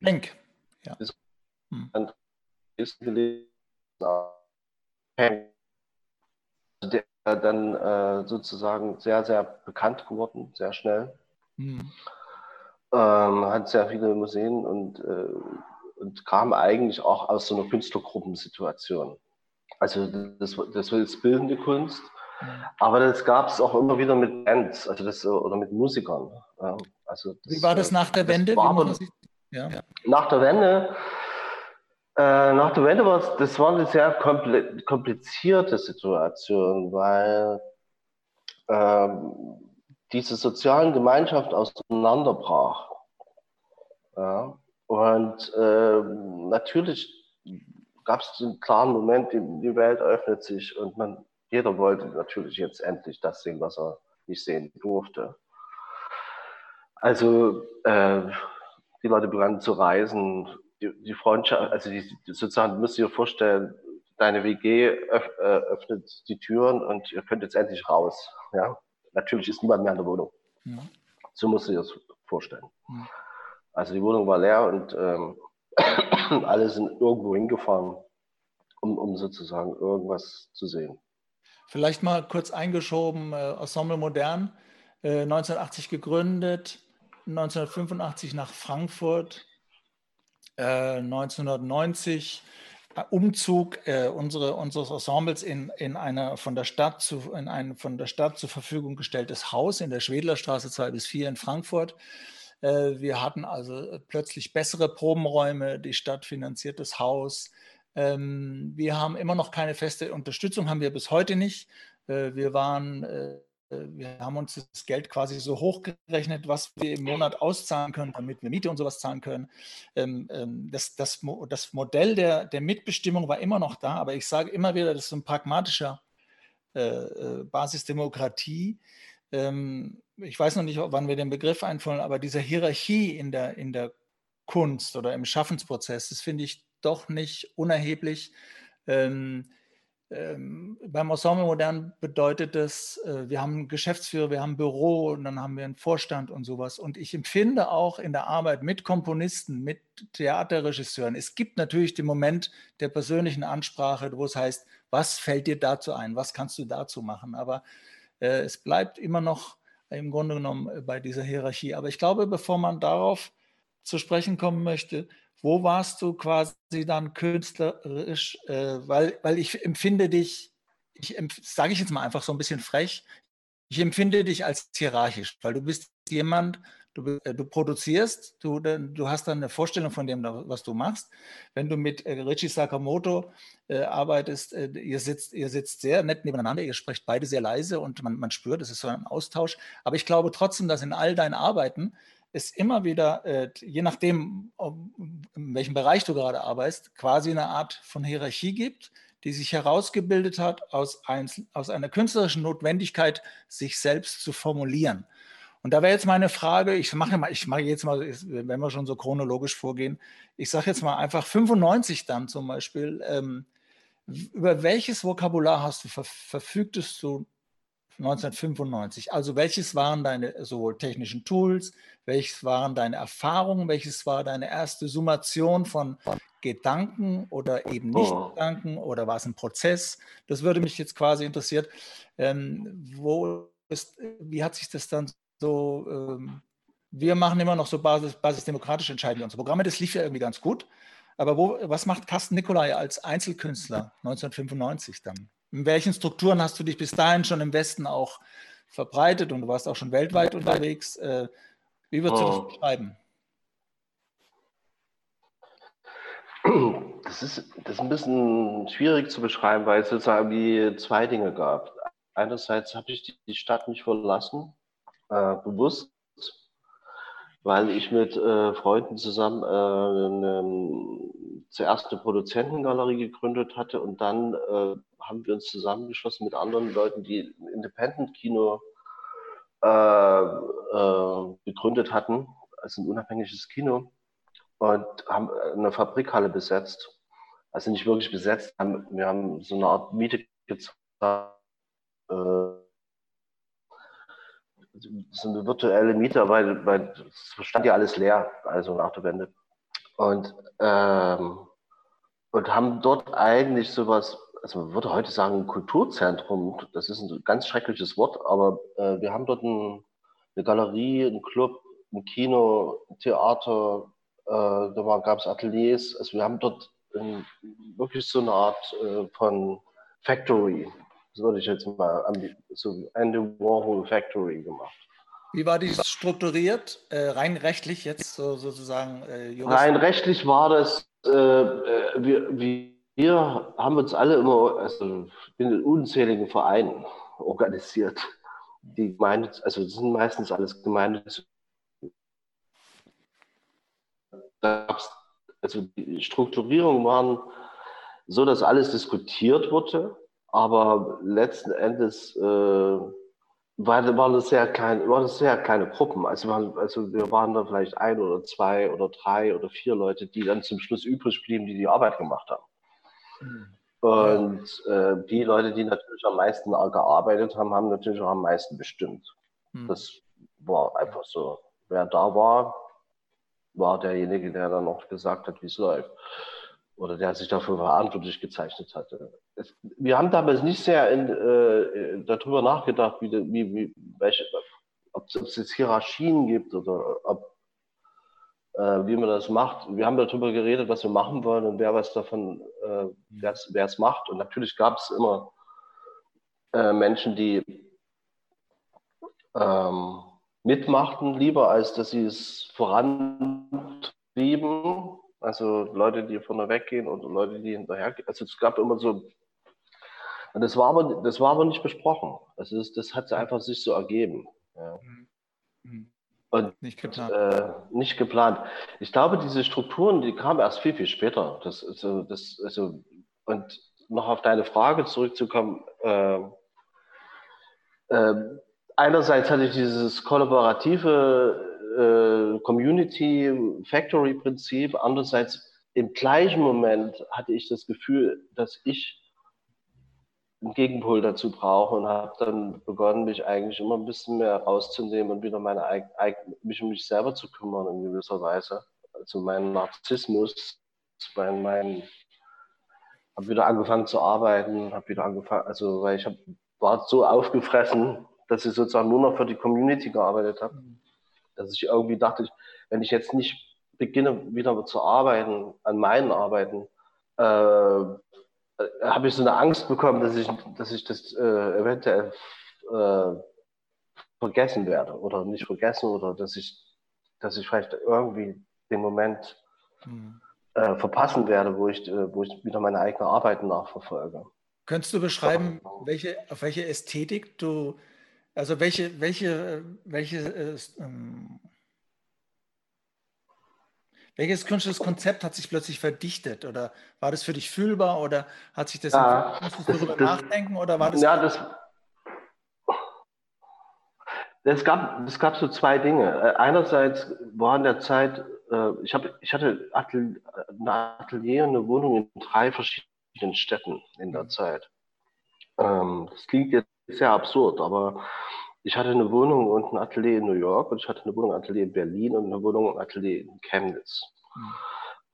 Peng, ja. Hm. Ist gelesen. Peng. Der dann äh, sozusagen sehr, sehr bekannt geworden, sehr schnell. Hm. Ähm, hat sehr viele Museen und, äh, und kam eigentlich auch aus so einer Künstlergruppensituation. Also das, das war jetzt bildende Kunst, mhm. aber das gab es auch immer wieder mit Bands, also das, oder mit Musikern. Also das, Wie war das nach der Wende? War ja. Nach der Wende, äh, nach der Wende war es, das war eine sehr komplizierte Situation, weil ähm, diese sozialen Gemeinschaft auseinanderbrach. Ja. Und äh, natürlich gab es einen klaren Moment, die, die Welt öffnet sich und man, jeder wollte natürlich jetzt endlich das sehen, was er nicht sehen durfte. Also äh, die Leute begannen zu reisen, die, die Freundschaft, also die, sozusagen, du musst dir vorstellen, deine WG öff, äh, öffnet die Türen und ihr könnt jetzt endlich raus. Ja? Natürlich ist niemand mehr in der Wohnung. Ja. So musst du dir das vorstellen. Ja. Also die Wohnung war leer und ähm, (clears throat) alle sind irgendwo hingefahren, um, um sozusagen irgendwas zu sehen. Vielleicht mal kurz eingeschoben, äh, Ensemble Modern, äh, 1980 gegründet, 1985 nach Frankfurt, äh, 1990 äh, Umzug äh, unsere, unseres Ensembles in, in, eine von der Stadt zu, in ein von der Stadt zur Verfügung gestelltes Haus in der Schwedlerstraße 2 bis 4 in Frankfurt. Äh, wir hatten also äh, plötzlich bessere Probenräume, die Stadt finanziert das Haus. Ähm, wir haben immer noch keine feste Unterstützung, haben wir bis heute nicht. Äh, wir waren wir haben uns das Geld quasi so hochgerechnet, was wir im Monat auszahlen können, damit wir Miete und sowas zahlen können. Ähm, ähm, das, das, das Modell der, der Mitbestimmung war immer noch da, aber ich sage immer wieder, das ist ein pragmatischer äh, Basisdemokratie ich weiß noch nicht, wann wir den Begriff einfallen, aber diese Hierarchie in der, in der Kunst oder im Schaffensprozess, das finde ich doch nicht unerheblich. Ähm, ähm, beim Ensemble Modern bedeutet das, äh, wir haben einen Geschäftsführer, wir haben ein Büro und dann haben wir einen Vorstand und sowas. Und ich empfinde auch in der Arbeit mit Komponisten, mit Theaterregisseuren, es gibt natürlich den Moment der persönlichen Ansprache, wo es heißt, was fällt dir dazu ein, was kannst du dazu machen? Aber äh, es bleibt immer noch im Grunde genommen äh, bei dieser Hierarchie. Aber ich glaube, bevor man darauf zu sprechen kommen möchte, wo warst du quasi dann künstlerisch? Äh, weil, weil ich empfinde dich, ich sage ich jetzt mal einfach so ein bisschen frech, ich empfinde dich als hierarchisch, weil du bist jemand, Du, äh, du, produzierst, du, du hast dann eine Vorstellung von dem, was du machst. Wenn du mit äh, Richie Sakamoto äh, arbeitest, äh, ihr, sitzt, ihr sitzt sehr nett nebeneinander, ihr sprecht beide sehr leise und man, man spürt, es ist so ein Austausch. Aber ich glaube trotzdem, dass in all deinen Arbeiten es immer wieder, äh, je nachdem, in welchem Bereich du gerade arbeitest, quasi eine Art von Hierarchie gibt, die sich herausgebildet hat aus, ein, aus einer künstlerischen Notwendigkeit, sich selbst zu formulieren. Und da wäre jetzt meine Frage, ich mache mal, ich mache jetzt mal, wenn wir schon so chronologisch vorgehen, ich sage jetzt mal einfach 95 dann zum Beispiel, ähm, über welches Vokabular hast du, ver verfügtest du 1995? Also welches waren deine sowohl technischen Tools, welches waren deine Erfahrungen, welches war deine erste Summation von Gedanken oder eben nicht oh. Gedanken oder war es ein Prozess? Das würde mich jetzt quasi interessieren. Ähm, wo ist, wie hat sich das dann so, ähm, wir machen immer noch so basis, basisdemokratische Entscheidungen. Unsere Programme, das lief ja irgendwie ganz gut. Aber wo, was macht Carsten Nikolai als Einzelkünstler 1995 dann? In welchen Strukturen hast du dich bis dahin schon im Westen auch verbreitet und du warst auch schon weltweit unterwegs? Äh, wie würdest du das oh. beschreiben? Das ist, das ist ein bisschen schwierig zu beschreiben, weil es sozusagen die zwei Dinge gab. Einerseits habe ich die Stadt nicht verlassen, äh, bewusst, weil ich mit äh, Freunden zusammen äh, eine, zuerst eine Produzentengalerie gegründet hatte und dann äh, haben wir uns zusammengeschlossen mit anderen Leuten, die Independent-Kino äh, äh, gegründet hatten, also ein unabhängiges Kino und haben eine Fabrikhalle besetzt. Also nicht wirklich besetzt, wir haben so eine Art Miete gezahlt. So eine virtuelle Miete, weil, weil es stand ja alles leer, also nach der Wende. Und, ähm, und haben dort eigentlich sowas, also man würde heute sagen, ein Kulturzentrum, das ist ein ganz schreckliches Wort, aber äh, wir haben dort ein, eine Galerie, einen Club, ein Kino, ein Theater, äh, da gab es Ateliers, also wir haben dort in, wirklich so eine Art äh, von Factory, das würde ich jetzt mal so Andy Warhol Factory gemacht. Wie war die strukturiert, äh, rein rechtlich jetzt so, sozusagen? Äh, rein rechtlich war das, äh, äh, wir, wir haben uns alle immer, also in unzähligen Vereinen organisiert. Die Gemeinde, also das sind meistens alles Gemeinde. Also die Strukturierungen waren so, dass alles diskutiert wurde aber letzten Endes äh, war, waren, das sehr klein, waren das sehr kleine Gruppen. Also, waren, also wir waren da vielleicht ein oder zwei oder drei oder vier Leute, die dann zum Schluss übrig blieben, die die Arbeit gemacht haben. Mhm. Und äh, die Leute, die natürlich am meisten gearbeitet haben, haben natürlich auch am meisten bestimmt. Mhm. Das war einfach so. Wer da war, war derjenige, der dann auch gesagt hat, wie es läuft oder der sich dafür verantwortlich gezeichnet hatte. Es, wir haben damals nicht sehr in, äh, darüber nachgedacht, wie, wie, wie welche, ob es jetzt Hierarchien gibt oder ob, äh, wie man das macht. Wir haben darüber geredet, was wir machen wollen und wer was davon, äh, wer es macht. Und natürlich gab es immer äh, Menschen, die ähm, mitmachten, lieber als dass sie es vorantrieben also Leute, die vorne weggehen und Leute, die hinterher gehen. Also es gab immer so. Und das war aber, das war aber nicht besprochen. Also das, das hat einfach sich so ergeben. Ja. Mhm. Und nicht geplant. Äh, nicht geplant. Ich glaube, diese Strukturen, die kamen erst viel, viel später. Das, also, das, also, und noch auf deine Frage zurückzukommen, äh, äh, einerseits hatte ich dieses kollaborative äh, Community Factory Prinzip. Andererseits im gleichen Moment hatte ich das Gefühl, dass ich einen Gegenpol dazu brauche und habe dann begonnen, mich eigentlich immer ein bisschen mehr rauszunehmen und wieder meine, mich um mich selber zu kümmern in gewisser Weise. Also mein Narzissmus, mein, mein habe wieder angefangen zu arbeiten, habe wieder angefangen, also weil ich hab, war so aufgefressen, dass ich sozusagen nur noch für die Community gearbeitet habe dass ich irgendwie dachte, wenn ich jetzt nicht beginne, wieder zu arbeiten, an meinen Arbeiten, äh, habe ich so eine Angst bekommen, dass ich, dass ich das äh, eventuell äh, vergessen werde oder nicht vergessen oder dass ich, dass ich vielleicht irgendwie den Moment mhm. äh, verpassen werde, wo ich, äh, wo ich wieder meine eigene Arbeit nachverfolge. Könntest du beschreiben, welche, auf welche Ästhetik du also welche, welche, welche, äh, ähm, welches künstlerisches Konzept hat sich plötzlich verdichtet? Oder war das für dich fühlbar oder hat sich das, ja, das darüber das, nachdenken oder war das? Ja, das, es gab, es gab so zwei Dinge. Äh, einerseits war in der Zeit, äh, ich, hab, ich hatte ein Atelier und eine Wohnung in drei verschiedenen Städten in der mhm. Zeit. Ähm, das klingt jetzt sehr absurd, aber ich hatte eine Wohnung und ein Atelier in New York und ich hatte eine Wohnung und ein Atelier in Berlin und eine Wohnung und ein Atelier in Chemnitz. Mhm.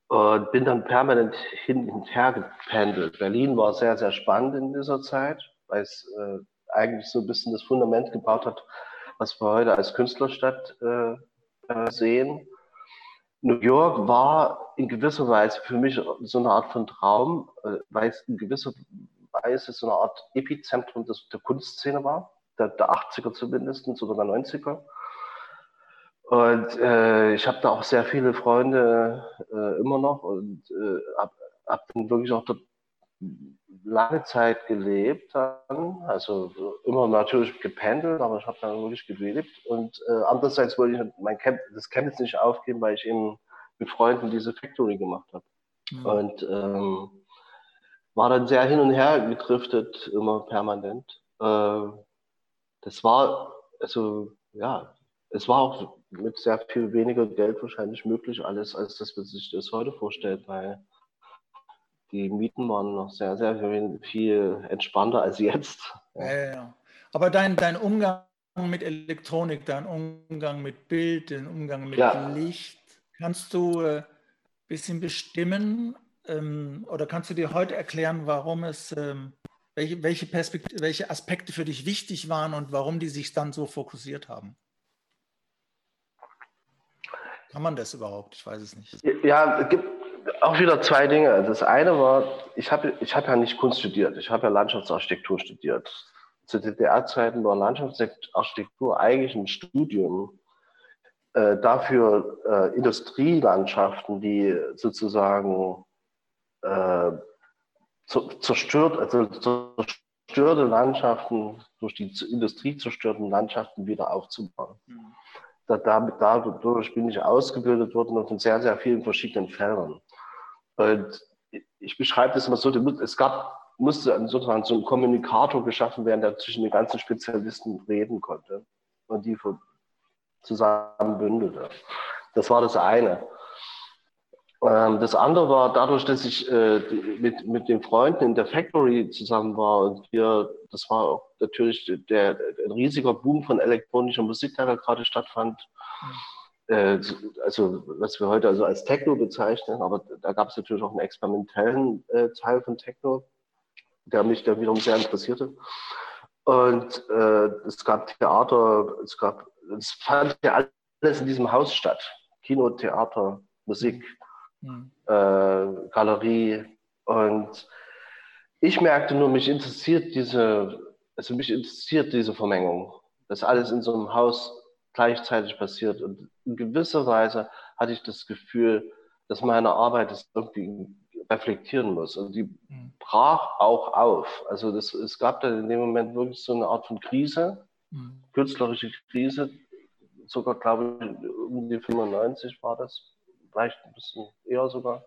Und bin dann permanent hin und her gependelt. Berlin war sehr, sehr spannend in dieser Zeit, weil es äh, eigentlich so ein bisschen das Fundament gebaut hat, was wir heute als Künstlerstadt äh, äh sehen. New York war in gewisser Weise für mich so eine Art von Traum, äh, weil es in gewisser Weise so eine Art Epizentrum des, der Kunstszene war, der, der 80er zumindest oder der 90er. Und äh, ich habe da auch sehr viele Freunde äh, immer noch und äh, habe hab dann wirklich auch dort lange Zeit gelebt dann, also immer natürlich gependelt, aber ich habe dann wirklich gelebt und äh, andererseits wollte ich mein Camp, das Camp nicht aufgeben, weil ich eben mit Freunden diese Factory gemacht habe. Mhm. Und ähm, war dann sehr hin und her gedriftet, immer permanent. Äh, das war, also ja, es war auch mit sehr viel weniger Geld wahrscheinlich möglich alles, als das man sich das heute vorstellt, weil die Mieten waren noch sehr, sehr viel entspannter als jetzt. Ja, ja, ja. Aber dein, dein Umgang mit Elektronik, dein Umgang mit Bild, den Umgang mit. Licht, kannst du ein äh, bisschen bestimmen ähm, oder kannst du dir heute erklären, warum es, ähm, welche, welche, welche Aspekte für dich wichtig waren und warum die sich dann so fokussiert haben? Kann man das überhaupt? Ich weiß es nicht. Ja, es gibt auch wieder zwei Dinge. Das eine war, ich habe ich hab ja nicht Kunst studiert, ich habe ja Landschaftsarchitektur studiert. Zu DDR-Zeiten war Landschaftsarchitektur eigentlich ein Studium äh, dafür äh, Industrielandschaften, die sozusagen äh, zerstört, also zerstörte Landschaften, durch die Industrie zerstörten Landschaften wieder aufzubauen. Mhm. Da, dadurch bin ich ausgebildet worden auf sehr, sehr vielen verschiedenen Feldern. Und ich beschreibe das immer so, es gab, musste sozusagen so ein Kommunikator geschaffen werden, der zwischen den ganzen Spezialisten reden konnte und die zusammen bündelte. Das war das eine. Ähm, das andere war dadurch, dass ich äh, mit, mit den Freunden in der Factory zusammen war und wir, das war auch natürlich der, ein riesiger Boom von elektronischer Musik, der da gerade stattfand. Äh, also was wir heute also als Techno bezeichnen, aber da gab es natürlich auch einen experimentellen äh, Teil von Techno, der mich dann wiederum sehr interessierte. Und äh, es gab Theater, es gab, es fand ja alles in diesem Haus statt. Kino, Theater, Musik mhm. äh, Galerie. Und ich merkte nur, mich interessiert diese, also mich interessiert diese Vermengung, dass alles in so einem Haus gleichzeitig passiert. Und in gewisser Weise hatte ich das Gefühl, dass meine Arbeit das irgendwie reflektieren muss. Und die mhm. brach auch auf. Also das, es gab dann in dem Moment wirklich so eine Art von Krise, mhm. künstlerische Krise. Sogar, glaube ich, um die 95 war das vielleicht ein bisschen eher sogar,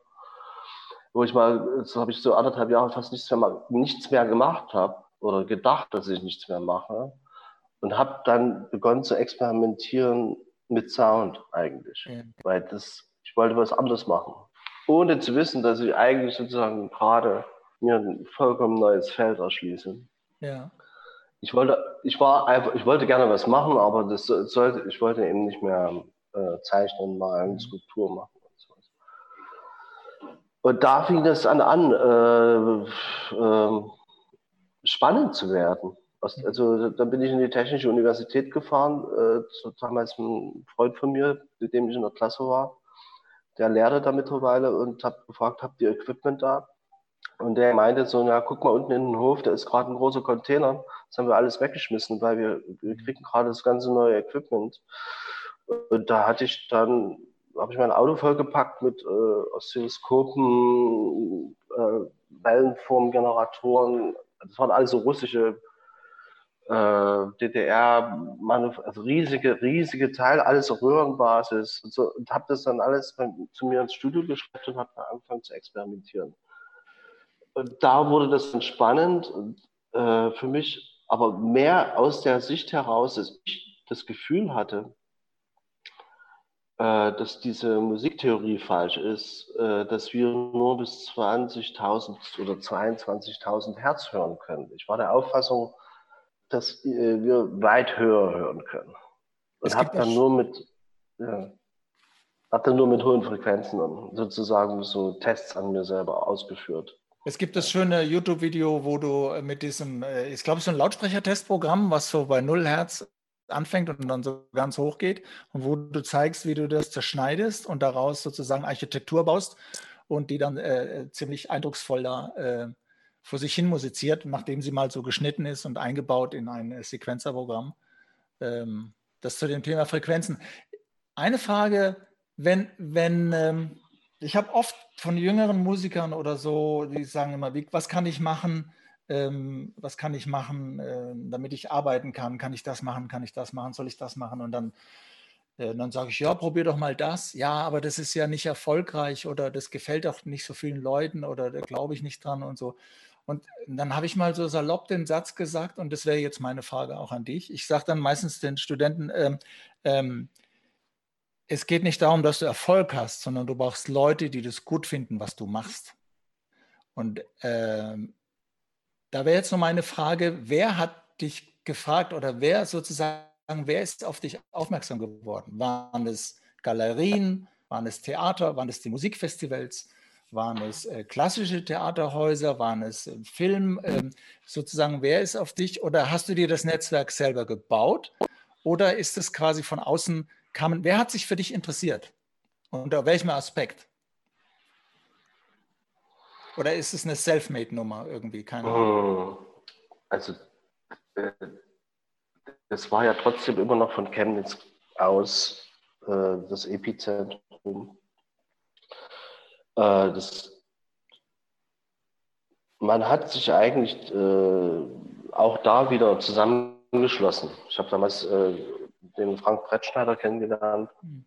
wo ich mal, so habe ich so anderthalb Jahre fast nichts mehr, nichts mehr gemacht habe oder gedacht, dass ich nichts mehr mache und habe dann begonnen zu experimentieren mit Sound eigentlich, ja. weil das, ich wollte was anderes machen, ohne zu wissen, dass ich eigentlich sozusagen gerade mir ein vollkommen neues Feld erschließe. Ja. Ich wollte, ich war einfach, ich wollte gerne was machen, aber das sollte, ich wollte eben nicht mehr äh, zeichnen, malen, mhm. Skulptur machen. Und da fing es an, an äh, äh, spannend zu werden. Also dann bin ich in die Technische Universität gefahren, äh, damals ein Freund von mir, mit dem ich in der Klasse war, der lehrte da mittlerweile und habe gefragt, habt ihr Equipment da? Und der meinte so, na guck mal unten in den Hof, da ist gerade ein großer Container, das haben wir alles weggeschmissen, weil wir, wir kriegen gerade das ganze neue Equipment. Und da hatte ich dann habe ich mein Auto vollgepackt mit äh, Oszilloskopen, äh, Wellenformgeneratoren. Das waren alles so russische äh, DDR, also riesige, riesige Teile, alles auf Röhrenbasis und, so, und habe das dann alles bei, zu mir ins Studio geschleppt und habe angefangen zu experimentieren. Und da wurde das dann spannend und äh, für mich, aber mehr aus der Sicht heraus, dass ich das Gefühl hatte, dass diese Musiktheorie falsch ist, äh, dass wir nur bis 20.000 oder 22.000 Hertz hören können. Ich war der Auffassung, dass äh, wir weit höher hören können. Und habe dann nur mit, ja, hab dann nur mit hohen Frequenzen sozusagen so Tests an mir selber ausgeführt. Es gibt das schöne YouTube-Video, wo du mit diesem, ich glaube, so ein Lautsprechertestprogramm, was so bei 0 Hertz anfängt und dann so ganz hoch geht und wo du zeigst, wie du das zerschneidest und daraus sozusagen Architektur baust und die dann äh, ziemlich eindrucksvoll da äh, vor sich hin musiziert, nachdem sie mal so geschnitten ist und eingebaut in ein äh, Sequenzerprogramm. Ähm, das zu dem Thema Frequenzen. Eine Frage, wenn, wenn ähm, ich habe oft von jüngeren Musikern oder so, die sagen immer, wie, was kann ich machen, ähm, was kann ich machen, äh, damit ich arbeiten kann? Kann ich das machen? Kann ich das machen? Soll ich das machen? Und dann, äh, dann sage ich, ja, probier doch mal das. Ja, aber das ist ja nicht erfolgreich oder das gefällt auch nicht so vielen Leuten oder da glaube ich nicht dran und so. Und dann habe ich mal so salopp den Satz gesagt, und das wäre jetzt meine Frage auch an dich. Ich sage dann meistens den Studenten, ähm, ähm, es geht nicht darum, dass du Erfolg hast, sondern du brauchst Leute, die das gut finden, was du machst. Und ähm, da wäre jetzt noch meine Frage, wer hat dich gefragt oder wer sozusagen wer ist auf dich aufmerksam geworden? Waren es Galerien? Waren es Theater? Waren es die Musikfestivals? Waren es äh, klassische Theaterhäuser? Waren es äh, Film? Ähm, sozusagen, wer ist auf dich? Oder hast du dir das Netzwerk selber gebaut? Oder ist es quasi von außen kamen? Wer hat sich für dich interessiert? Unter welchem Aspekt? Oder ist es eine Selfmade-Nummer irgendwie? Keine Ahnung. Hm. Also, äh, das war ja trotzdem immer noch von Chemnitz aus äh, das Epizentrum. Äh, das, man hat sich eigentlich äh, auch da wieder zusammengeschlossen. Ich habe damals äh, den Frank Brettschneider kennengelernt, mhm.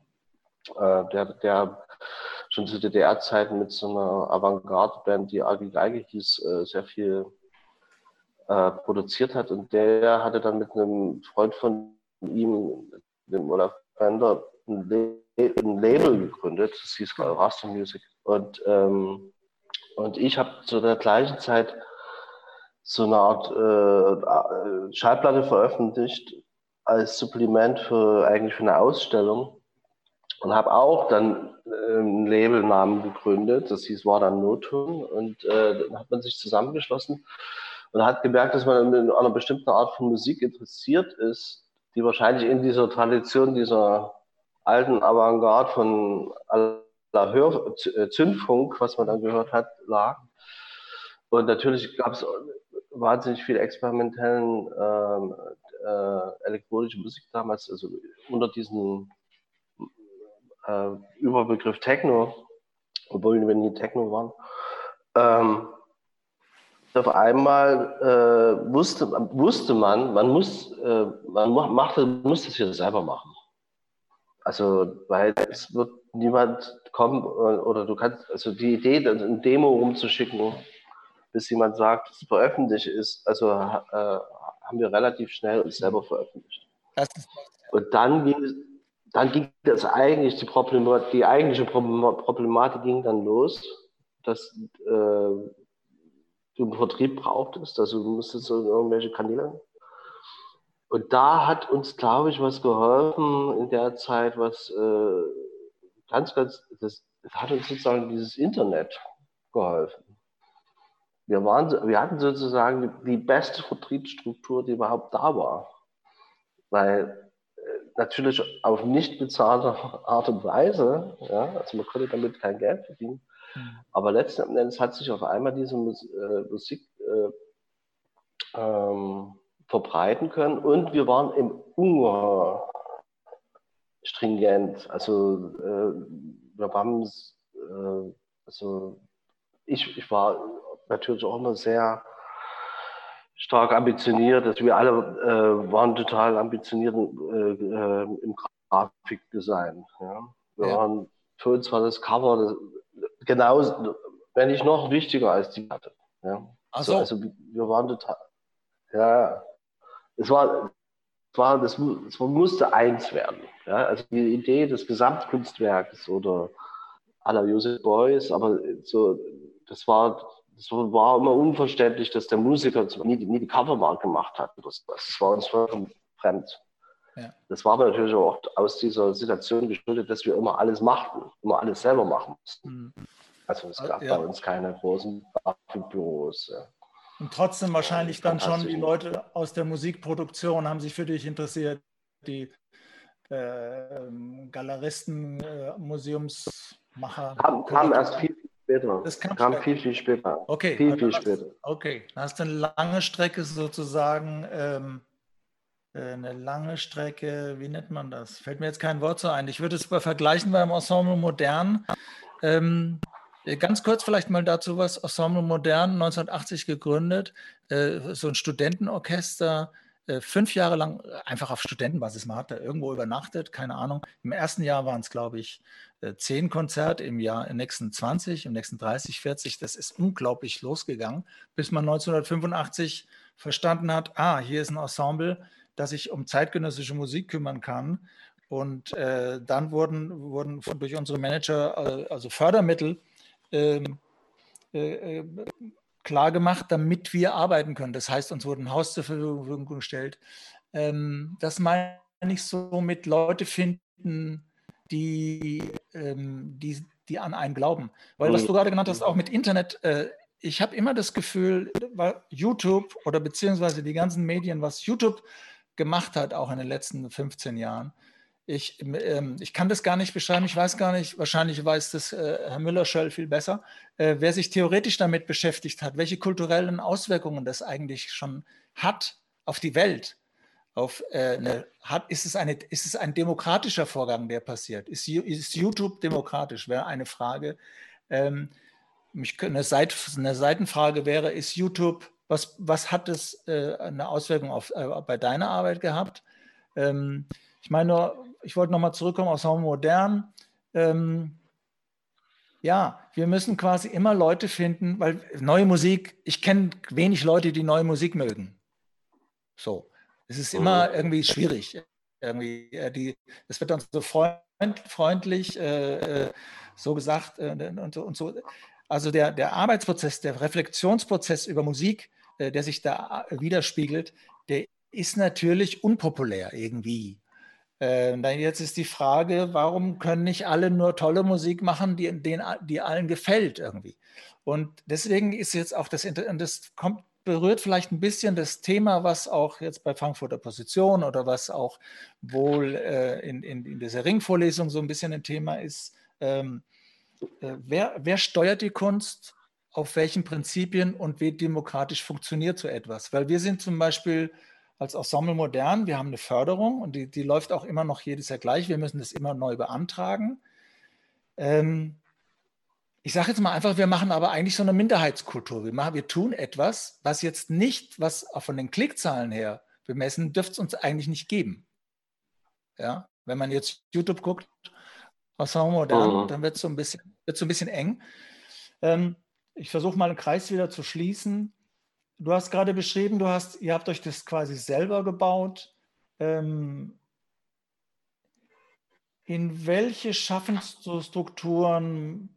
der, der schon zu DDR-Zeiten mit so einer Avantgarde-Band, die AG Geige hieß, sehr viel produziert hat. Und der hatte dann mit einem Freund von ihm, dem Olaf Bender, ein, Label gegründet, das hieß Raster Music. Und, ähm, und ich habe zu der gleichen Zeit so eine Art äh, Schallplatte veröffentlicht als Supplement für eigentlich für eine Ausstellung und habe auch dann äh, einen Labelnamen gegründet, das hieß war dann Noton und äh, dann hat man sich zusammengeschlossen und hat gemerkt, dass man in einer bestimmten Art von Musik interessiert ist, die wahrscheinlich in dieser Tradition dieser alten Avantgarde von aller Hör äh, Zündfunk, was man dann gehört hat, lag. Und natürlich gab es wahnsinnig viel experimentellen ähm, äh, elektronische Musik damals, also unter diesem äh, Überbegriff Techno, obwohl wir nie Techno waren. Ähm, auf einmal äh, wusste, wusste man, man muss, äh, man machte, muss das hier selber machen. Also, weil es wird niemand kommen oder du kannst, also die Idee, ein Demo rumzuschicken, bis jemand sagt, es veröffentlicht ist, also äh, haben wir relativ schnell uns selber veröffentlicht. Und dann ging, dann ging das eigentlich, die, Problematik, die eigentliche Problematik ging dann los, dass äh, du einen Vertrieb brauchtest, also du musstest so irgendwelche Kanäle und da hat uns, glaube ich, was geholfen in der Zeit, was äh, ganz, ganz, das, hat uns sozusagen dieses Internet geholfen. Wir, waren, wir hatten sozusagen die, beste Vertriebsstruktur, die überhaupt da war. Weil natürlich auf nicht bezahlte Art und Weise, ja, also man konnte damit kein Geld verdienen. Mhm. Aber letzten Endes hat sich auf einmal diese äh, Musik äh, ähm, verbreiten können. Und wir waren im ungeheuer stringent. Also äh, wir haben äh, also ich, ich war natürlich auch immer sehr stark ambitioniert. Also wir alle äh, waren total ambitioniert äh, äh, im Grafikdesign. Ja. Wir ja. waren für uns war das Cover das, genauso, wenn nicht noch wichtiger als die Platte. Ja. Ach so. Also wir waren total, ja, es war, es war das, es musste eins werden. Ja? Also die Idee des Gesamtkunstwerkes oder aller Joseph Beuys, aber so, das war, das war immer unverständlich, dass der Musiker nie, nie die Covermark gemacht hat. Das, das war uns vollkommen fremd. Ja. Das war aber natürlich auch aus dieser Situation geschuldet, dass wir immer alles machten, immer alles selber machen mussten. Mhm. Also es gab ja. bei uns keine großen Grafikbüros. Ja. Und trotzdem wahrscheinlich dann schon die Leute aus der Musikproduktion haben sich für dich interessiert, die äh, Galeristen, äh, Museumsmacher. Kam, kam erst viel später. Das kam, kam viel, viel später. Okay. Viel, viel später. Okay, da hast du eine lange Strecke sozusagen, ähm, äh, eine lange Strecke, wie nennt man das? Fällt mir jetzt kein Wort so ein. Ich würde es vergleichen beim Ensemble Modern. Ähm, äh, ganz kurz vielleicht mal dazu was. Ensemble Modern, 1980 gegründet, äh, so ein Studentenorchester, fünf Jahre lang einfach auf Studentenbasis. Man hat da irgendwo übernachtet, keine Ahnung. Im ersten Jahr waren es, glaube ich, zehn Konzerte, im Jahr im nächsten 20, im nächsten 30, 40. Das ist unglaublich losgegangen, bis man 1985 verstanden hat, ah, hier ist ein Ensemble, das sich um zeitgenössische Musik kümmern kann. Und äh, dann wurden, wurden durch unsere Manager also Fördermittel ähm, äh, äh, klar damit wir arbeiten können. Das heißt, uns wurde ein Haus zur Verfügung gestellt. Ähm, das meine ich so mit Leute finden, die, ähm, die, die an einen glauben. Weil was du gerade genannt hast, auch mit Internet, äh, ich habe immer das Gefühl, weil YouTube oder beziehungsweise die ganzen Medien, was YouTube gemacht hat, auch in den letzten 15 Jahren, ich, ähm, ich kann das gar nicht beschreiben, ich weiß gar nicht, wahrscheinlich weiß das äh, Herr Müller-Schöll viel besser, äh, wer sich theoretisch damit beschäftigt hat, welche kulturellen Auswirkungen das eigentlich schon hat auf die Welt. Auf, äh, eine, hat, ist, es eine, ist es ein demokratischer Vorgang, der passiert? Ist, ist YouTube demokratisch? Wäre eine Frage. Ähm, eine, Seit, eine Seitenfrage wäre, ist YouTube, was, was hat es äh, eine Auswirkung auf, äh, bei deiner Arbeit gehabt? Ähm, ich meine, ich wollte nochmal zurückkommen aus Homo Modern. Ähm, ja, wir müssen quasi immer Leute finden, weil neue Musik, ich kenne wenig Leute, die neue Musik mögen. So, es ist immer mhm. irgendwie schwierig. Irgendwie, äh, die, es wird dann so freund, freundlich äh, äh so gesagt äh, und, und, so. Also der, der Arbeitsprozess, der Reflexionsprozess über Musik, äh, der sich da widerspiegelt, der ist natürlich unpopulär irgendwie. Äh, jetzt ist die Frage, warum können nicht alle nur tolle Musik machen, die, denen, die allen gefällt irgendwie? Und deswegen ist jetzt auch das, und das kommt, berührt vielleicht ein bisschen das Thema, was auch jetzt bei Frankfurter Position oder was auch wohl äh, in, in, in, dieser Ringvorlesung so ein bisschen ein Thema ist. Ähm, äh, wer, wer steuert die Kunst? Auf welchen Prinzipien und wie demokratisch funktioniert so etwas? Weil wir sind zum Beispiel als Ensemble Modern. Wir haben eine Förderung und die, die läuft auch immer noch jedes Jahr gleich. Wir müssen das immer neu beantragen. Ähm, ich sage jetzt mal einfach, wir machen aber eigentlich so eine Minderheitskultur. Wir, machen, wir tun etwas, was jetzt nicht, was auch von den Klickzahlen her bemessen, dürfte es uns eigentlich nicht geben. Ja, wenn man jetzt YouTube guckt, Ensemble Modern, mhm. dann wird es so, ein bisschen, so ein bisschen eng. Ähm, ich versuche mal einen Kreis wieder zu schließen. Du hast gerade beschrieben, du hast, ihr habt euch das quasi selber gebaut. Ähm, in welche Schaffensstrukturen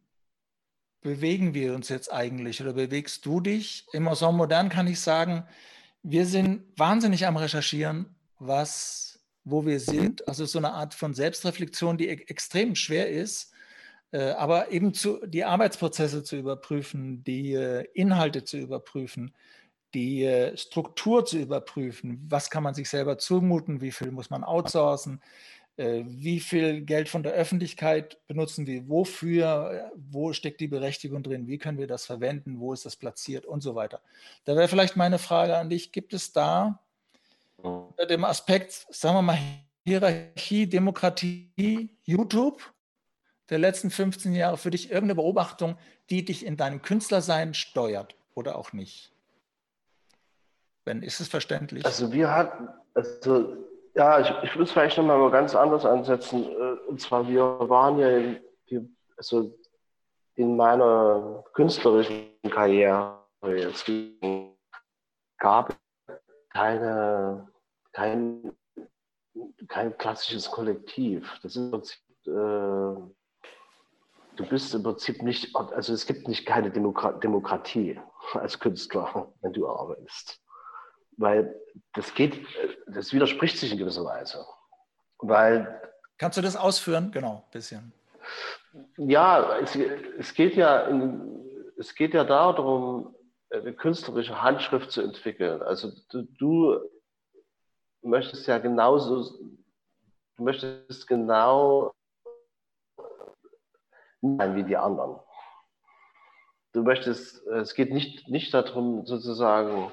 bewegen wir uns jetzt eigentlich oder bewegst du dich? Im Ensemble Modern kann ich sagen, wir sind wahnsinnig am Recherchieren, was, wo wir sind. Also so eine Art von Selbstreflexion, die e extrem schwer ist, äh, aber eben zu, die Arbeitsprozesse zu überprüfen, die äh, Inhalte zu überprüfen die äh, Struktur zu überprüfen. Was kann man sich selber zumuten? Wie viel muss man outsourcen? Äh, wie viel Geld von der Öffentlichkeit benutzen wir? Wofür? Wo steckt die Berechtigung drin? Wie können wir das verwenden? Wo ist das platziert? Und so weiter. Da wäre vielleicht meine Frage an dich. Gibt es da unter dem Aspekt, sagen wir mal, Hierarchie, Demokratie, YouTube der letzten 15 Jahre für dich irgendeine Beobachtung, die dich in deinem Künstlersein steuert oder auch nicht? Ben, ist es verständlich? Also wir hatten, also ja, ich, ich will es vielleicht nochmal ganz anders ansetzen. Äh, und zwar, wir waren ja in, also in meiner künstlerischen Karriere jetzt gab keine, kein, kein klassisches Kollektiv. Das ist im Prinzip, äh, du bist im Prinzip nicht, also es gibt nicht keine Demokratie als Künstler, wenn du arbeitest weil das geht, das widerspricht sich in gewisser Weise. Weil, Kannst du das ausführen? Genau, ein bisschen. Ja, es, es, geht ja es geht ja darum, eine künstlerische Handschrift zu entwickeln. Also du, du möchtest ja genauso, du möchtest genau sein wie die anderen. Du möchtest, es geht nicht, nicht darum, sozusagen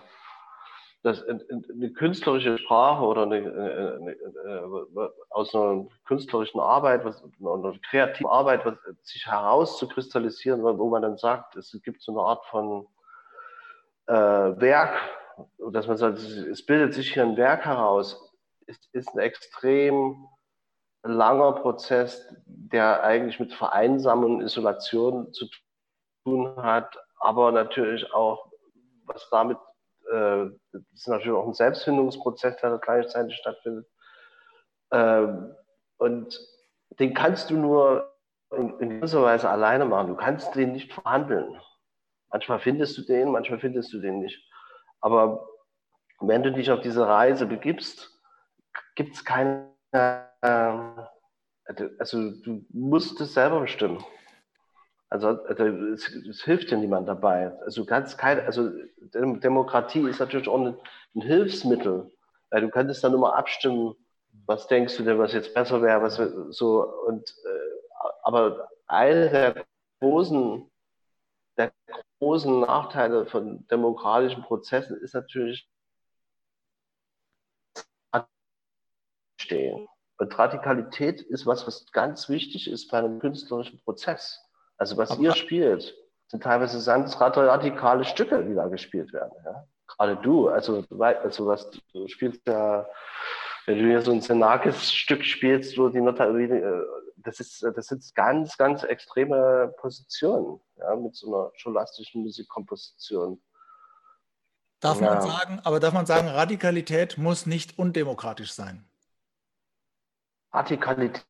dass eine künstlerische Sprache oder eine, eine, eine, aus einer künstlerischen Arbeit, was, einer kreativen Arbeit, was sich herauszukristallisieren, wo man dann sagt, es gibt so eine Art von äh, Werk, dass man sagt, es bildet sich hier ein Werk heraus, ist, ist ein extrem langer Prozess, der eigentlich mit Vereinsamung und Isolation zu tun hat, aber natürlich auch, was damit äh, ist natürlich auch ein Selbstfindungsprozess, der gleichzeitig stattfindet. Ähm, und den kannst du nur in, in gewisser Weise alleine machen. Du kannst den nicht verhandeln. Manchmal findest du den, manchmal findest du den nicht. Aber wenn du dich auf diese Reise begibst, gibt es keine ähm, also du musst es selber bestimmen. Also, also es, es, hilft dir niemand dabei. Also ganz keine, also Demokratie ist natürlich auch ein, Hilfsmittel. Du könntest dann immer abstimmen, was denkst du denn, was jetzt besser wäre, was so und äh, aber eine der großen der großen Nachteile von demokratischen Prozessen ist natürlich stehen. Und Radikalität ist was, was ganz wichtig ist bei einem künstlerischen Prozess. Also was Aber ihr spielt, sind teilweise ganz radikale Stücke, die da gespielt werden. Ja? Gerade du, also, also was du spielst ja, wenn du hier so ein Senakis-Stück spielst, wo die Nota, äh, das ist, das sind ganz, ganz extreme Positionen, ja, mit so einer scholastischen Musikkomposition. Darf ja. man sagen, aber darf man sagen, Radikalität muss nicht undemokratisch sein? Radikalität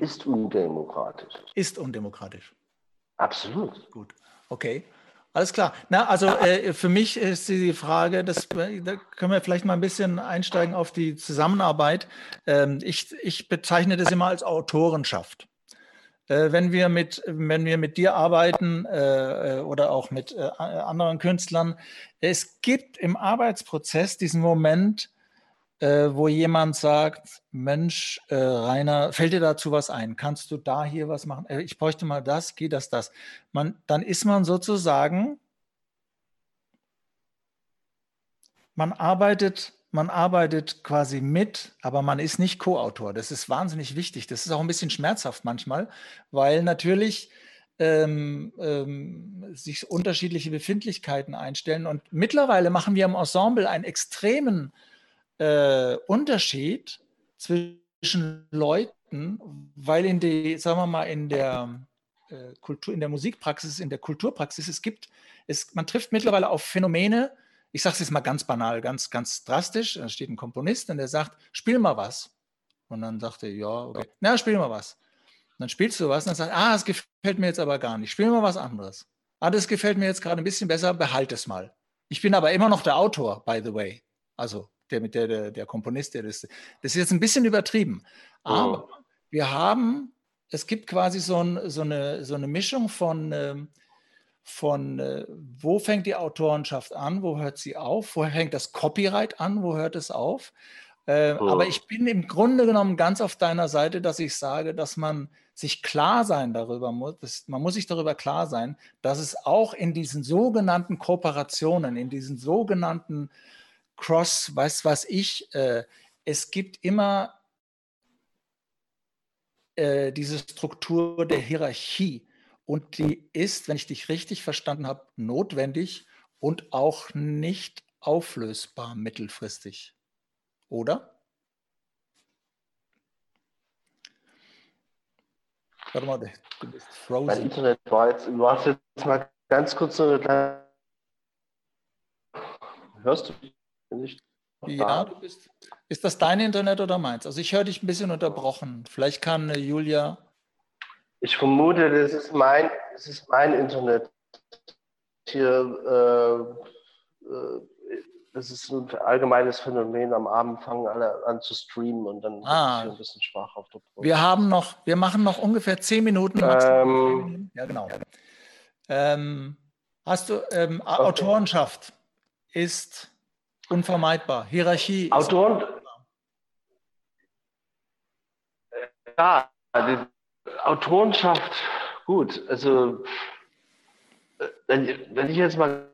ist undemokratisch. Ist undemokratisch. Absolut. Gut, okay. Alles klar. Na, also äh, für mich ist die Frage, das, da können wir vielleicht mal ein bisschen einsteigen auf die Zusammenarbeit. Ähm, ich, ich bezeichne das immer als Autorenschaft. Äh, wenn, wir mit, wenn wir mit dir arbeiten äh, äh oder auch mit äh, anderen Künstlern, es gibt im Arbeitsprozess diesen Moment, äh, wo jemand sagt, Mensch, äh, Rainer, fällt dir dazu was ein? Kannst du da hier was machen? Äh, ich bräuchte mal das, geht das, das. Man, dann ist man sozusagen, man arbeitet, man arbeitet quasi mit, aber man ist nicht Co-Autor. Das ist wahnsinnig wichtig. Das ist auch ein bisschen schmerzhaft manchmal, weil natürlich ähm, ähm, sich unterschiedliche Befindlichkeiten einstellen. Und mittlerweile machen wir im Ensemble einen extremen äh, Unterschied zwischen Leuten, weil in die, sagen wir mal, in der äh, Kultur, in der Musikpraxis, in der Kulturpraxis, es gibt, es, man trifft mittlerweile auf Phänomene, ich sage es jetzt mal ganz banal, ganz, ganz drastisch, da steht ein Komponist und der sagt, spiel mal was. Und dann sagt er, ja, okay, na, spiel mal was. Und dann spielst du was und dann sagt, ah, das gefällt mir jetzt aber gar nicht, spiel mal was anderes. Ah, das gefällt mir jetzt gerade ein bisschen besser, behalte es mal. Ich bin aber immer noch der Autor, by the way. Also der, der, der, der Komponist, der das, das ist jetzt ein bisschen übertrieben. Aber oh. wir haben, es gibt quasi so, ein, so, eine, so eine Mischung von, ähm, von äh, wo fängt die Autorenschaft an, wo hört sie auf, wo fängt das Copyright an, wo hört es auf. Äh, oh. Aber ich bin im Grunde genommen ganz auf deiner Seite, dass ich sage, dass man sich klar sein darüber muss, dass, man muss sich darüber klar sein, dass es auch in diesen sogenannten Kooperationen, in diesen sogenannten Cross, weiß was ich, äh, es gibt immer äh, diese Struktur der Hierarchie und die ist, wenn ich dich richtig verstanden habe, notwendig und auch nicht auflösbar mittelfristig. Oder? Warte mal, du bist frozen. Mein Internet war jetzt, du hast jetzt mal ganz kurz so eine kleine. Hörst du mich? Bin ich ja, du bist. Ist das dein Internet oder meins? Also ich höre dich ein bisschen unterbrochen. Vielleicht kann äh, Julia. Ich vermute, das ist mein, das ist mein Internet. Hier, äh, äh, das ist ein allgemeines Phänomen. Am Abend fangen alle an zu streamen und dann ah, ein bisschen schwach auf der Brust. Wir haben noch, wir machen noch ungefähr zehn Minuten. Ähm, ja, genau. Ähm, hast du ähm, okay. Autorenschaft ist Unvermeidbar. Hierarchie. Autoren. Ja, Autorenschaft, gut. Also, wenn, wenn ich jetzt mal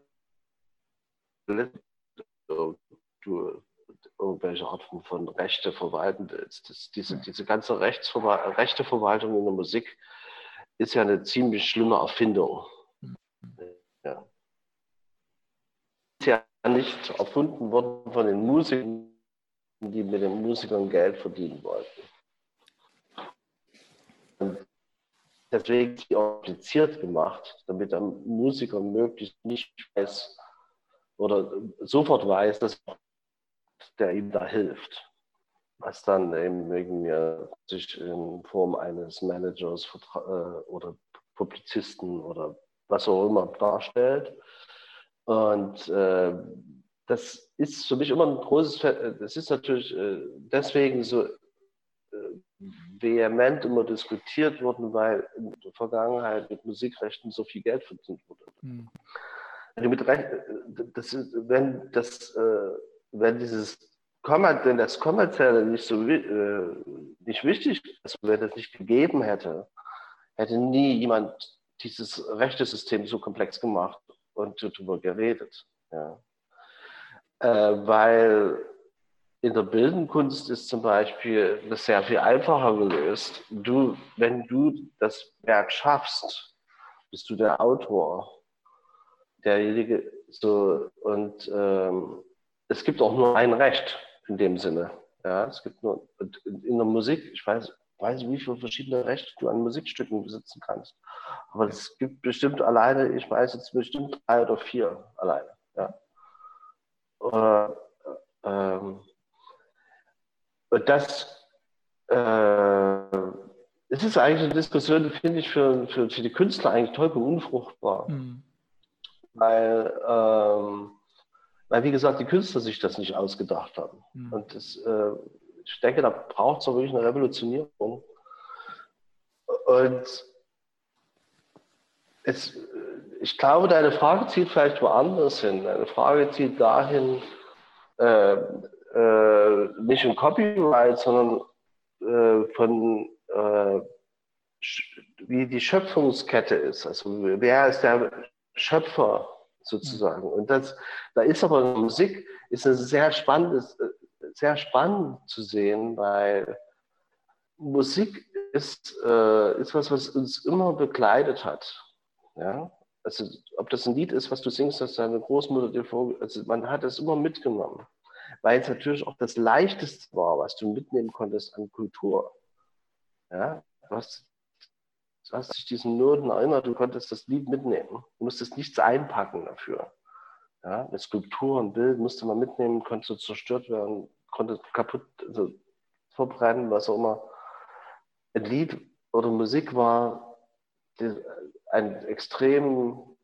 irgendwelche Arten von Rechte verwalten willst, das, diese, diese ganze Rechtsverwal Rechteverwaltung in der Musik ist ja eine ziemlich schlimme Erfindung. Mhm. Ja. Nicht erfunden worden von den Musikern, die mit den Musikern Geld verdienen wollten. Und deswegen sie kompliziert gemacht, damit der Musiker möglichst nicht weiß oder sofort weiß, dass der ihm da hilft. Was dann eben wegen mir sich in Form eines Managers äh, oder Publizisten oder was auch immer darstellt. Und äh, das ist für mich immer ein großes, das ist natürlich äh, deswegen so vehement immer diskutiert wurden, weil in der Vergangenheit mit Musikrechten so viel Geld verdient wurde. Mhm. Das ist, wenn, das, äh, wenn dieses wenn das Kommerzielle nicht so äh, nicht wichtig ist, wenn es nicht gegeben hätte, hätte nie jemand dieses Rechtesystem so komplex gemacht und darüber geredet. Ja. Äh, weil in der bildenden ist zum Beispiel das sehr viel einfacher gelöst. Du, wenn du das Werk schaffst, bist du der Autor, derjenige. So und ähm, es gibt auch nur ein Recht in dem Sinne. Ja, es gibt nur in der Musik. Ich weiß, weiß wie viele verschiedene Rechte du an Musikstücken besitzen kannst. Aber es gibt bestimmt alleine, ich weiß jetzt bestimmt drei oder vier alleine. Ja. Oder, ähm, und das äh, es ist eigentlich eine Diskussion, finde ich für, für, für die Künstler eigentlich toll und unfruchtbar. Mhm. Weil, ähm, weil, wie gesagt, die Künstler sich das nicht ausgedacht haben. Mhm. Und das, äh, ich denke, da braucht es auch wirklich eine Revolutionierung. Und es, ich glaube, deine Frage zieht vielleicht woanders hin. Deine Frage zieht dahin, äh, äh, nicht im Copyright, sondern äh, von äh, wie die Schöpfungskette ist. Also wer ist der Schöpfer sozusagen? Und das, da ist aber Musik ist es sehr spannendes, sehr spannend zu sehen, weil Musik ist, äh, ist was, was uns immer begleitet hat. Ja? Also, ob das ein Lied ist, was du singst, das deine Großmutter dir vor, also man hat es immer mitgenommen, weil es natürlich auch das Leichteste war, was du mitnehmen konntest an Kultur. Ja? Du hast, du hast dich diesen Noten erinnert, du konntest das Lied mitnehmen. Du musstest nichts einpacken dafür. Ja? Eine Skulptur, ein Bild musste man mitnehmen, konnte zerstört werden, konnte kaputt, also verbrennen, was auch immer. Ein Lied oder Musik war ein extrem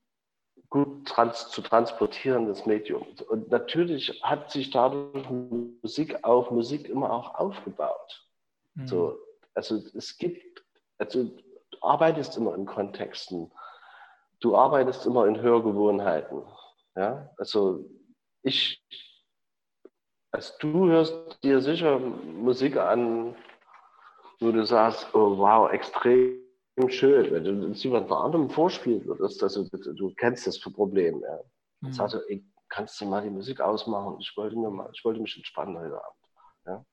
gut trans zu transportierendes Medium. Und natürlich hat sich dadurch Musik auf Musik immer auch aufgebaut. Mhm. So, also es gibt, also du arbeitest immer in Kontexten, du arbeitest immer in Hörgewohnheiten. Ja? Also ich also du hörst dir sicher Musik an, wo du sagst, oh wow, extrem schön. Wenn du es jemand anderem vorspielen würdest, also du kennst das Problem. Ja. Mhm. Sagst du, ey, kannst du mal die Musik ausmachen? Ich wollte, mir mal, ich wollte mich entspannen heute Abend. Ja.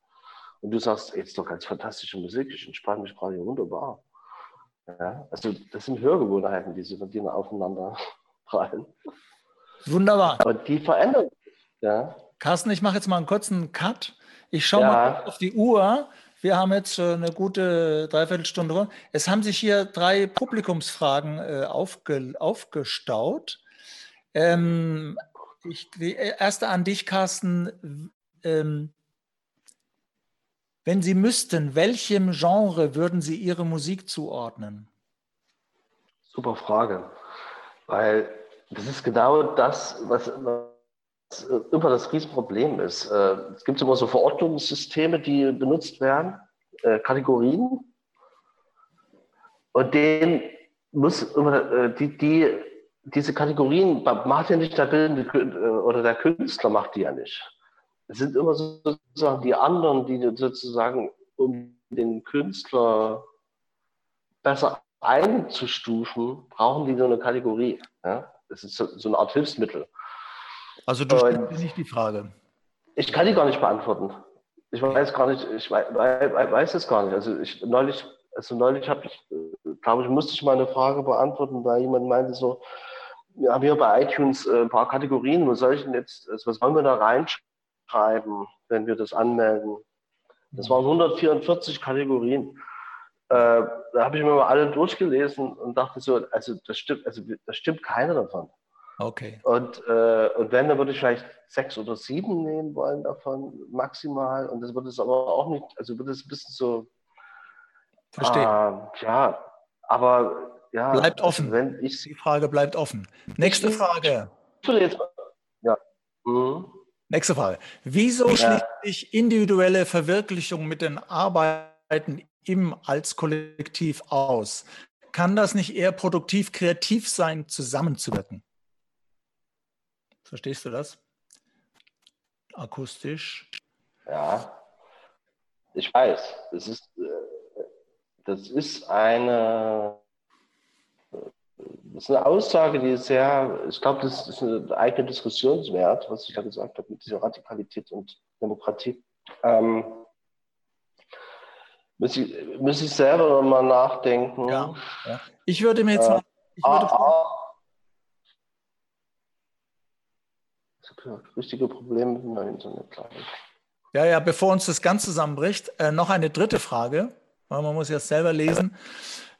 Und du sagst, ey, ist doch ganz fantastische Musik, ich entspanne mich gerade wunderbar. Ja. Also das sind Hörgewohnheiten, die sich mit dir aufeinander prallen. Wunderbar. Aber die verändern. Ja. Carsten, ich mache jetzt mal einen kurzen Cut. Ich schaue ja. mal auf die Uhr. Wir haben jetzt eine gute Dreiviertelstunde. Es haben sich hier drei Publikumsfragen äh, aufge, aufgestaut. Ähm, ich, die erste an dich, Carsten. Ähm, wenn Sie müssten, welchem Genre würden Sie Ihre Musik zuordnen? Super Frage, weil das ist genau das, was, immer das Riesenproblem ist. Äh, es gibt immer so Verordnungssysteme, die benutzt werden, äh, Kategorien. Und denen muss immer, äh, die, die, diese Kategorien macht ja nicht der Bildende oder der Künstler macht die ja nicht. Es sind immer sozusagen die anderen, die sozusagen, um den Künstler besser einzustufen, brauchen die so eine Kategorie. Ja? Das ist so, so eine Art Hilfsmittel. Also du stellst nicht die Frage. Ich kann die gar nicht beantworten. Ich weiß gar nicht, ich weiß, weiß es gar nicht. Also ich neulich, also neulich habe ich, glaube ich, musste ich mal eine Frage beantworten, da jemand meinte so, wir haben hier bei iTunes äh, ein paar Kategorien, was soll ich denn jetzt, also was wollen wir da reinschreiben, wenn wir das anmelden? Das waren 144 Kategorien. Äh, da habe ich mir mal alle durchgelesen und dachte so, also das stimmt, also das stimmt keiner davon. Okay. Und, äh, und wenn, dann würde ich vielleicht sechs oder sieben nehmen wollen davon maximal. Und das würde es aber auch nicht, also würde es ein bisschen so. Verstehe. Äh, ja, aber ja. Bleibt offen. Also wenn ich, Die Frage bleibt offen. Nächste Frage. Jetzt, ja. Mhm. Nächste Frage. Wieso ja. schließt sich individuelle Verwirklichung mit den Arbeiten im als Kollektiv aus? Kann das nicht eher produktiv, kreativ sein, zusammenzuwirken? Verstehst du das? Akustisch. Ja, ich weiß. Das ist, äh, das ist eine, das ist eine Aussage, die ist sehr, ich glaube, das ist ein eigener Diskussionswert, was ich da gesagt habe mit dieser Radikalität und Demokratie. Ähm, muss ich, muss ich selber mal nachdenken. Ja, ja. Ich würde mir jetzt äh, mal. Ich würde ah, ah. Ich habe ja richtige Probleme mit meinem Internet, glaube ich. Ja, ja, bevor uns das ganz zusammenbricht, äh, noch eine dritte Frage, weil man muss jetzt selber lesen.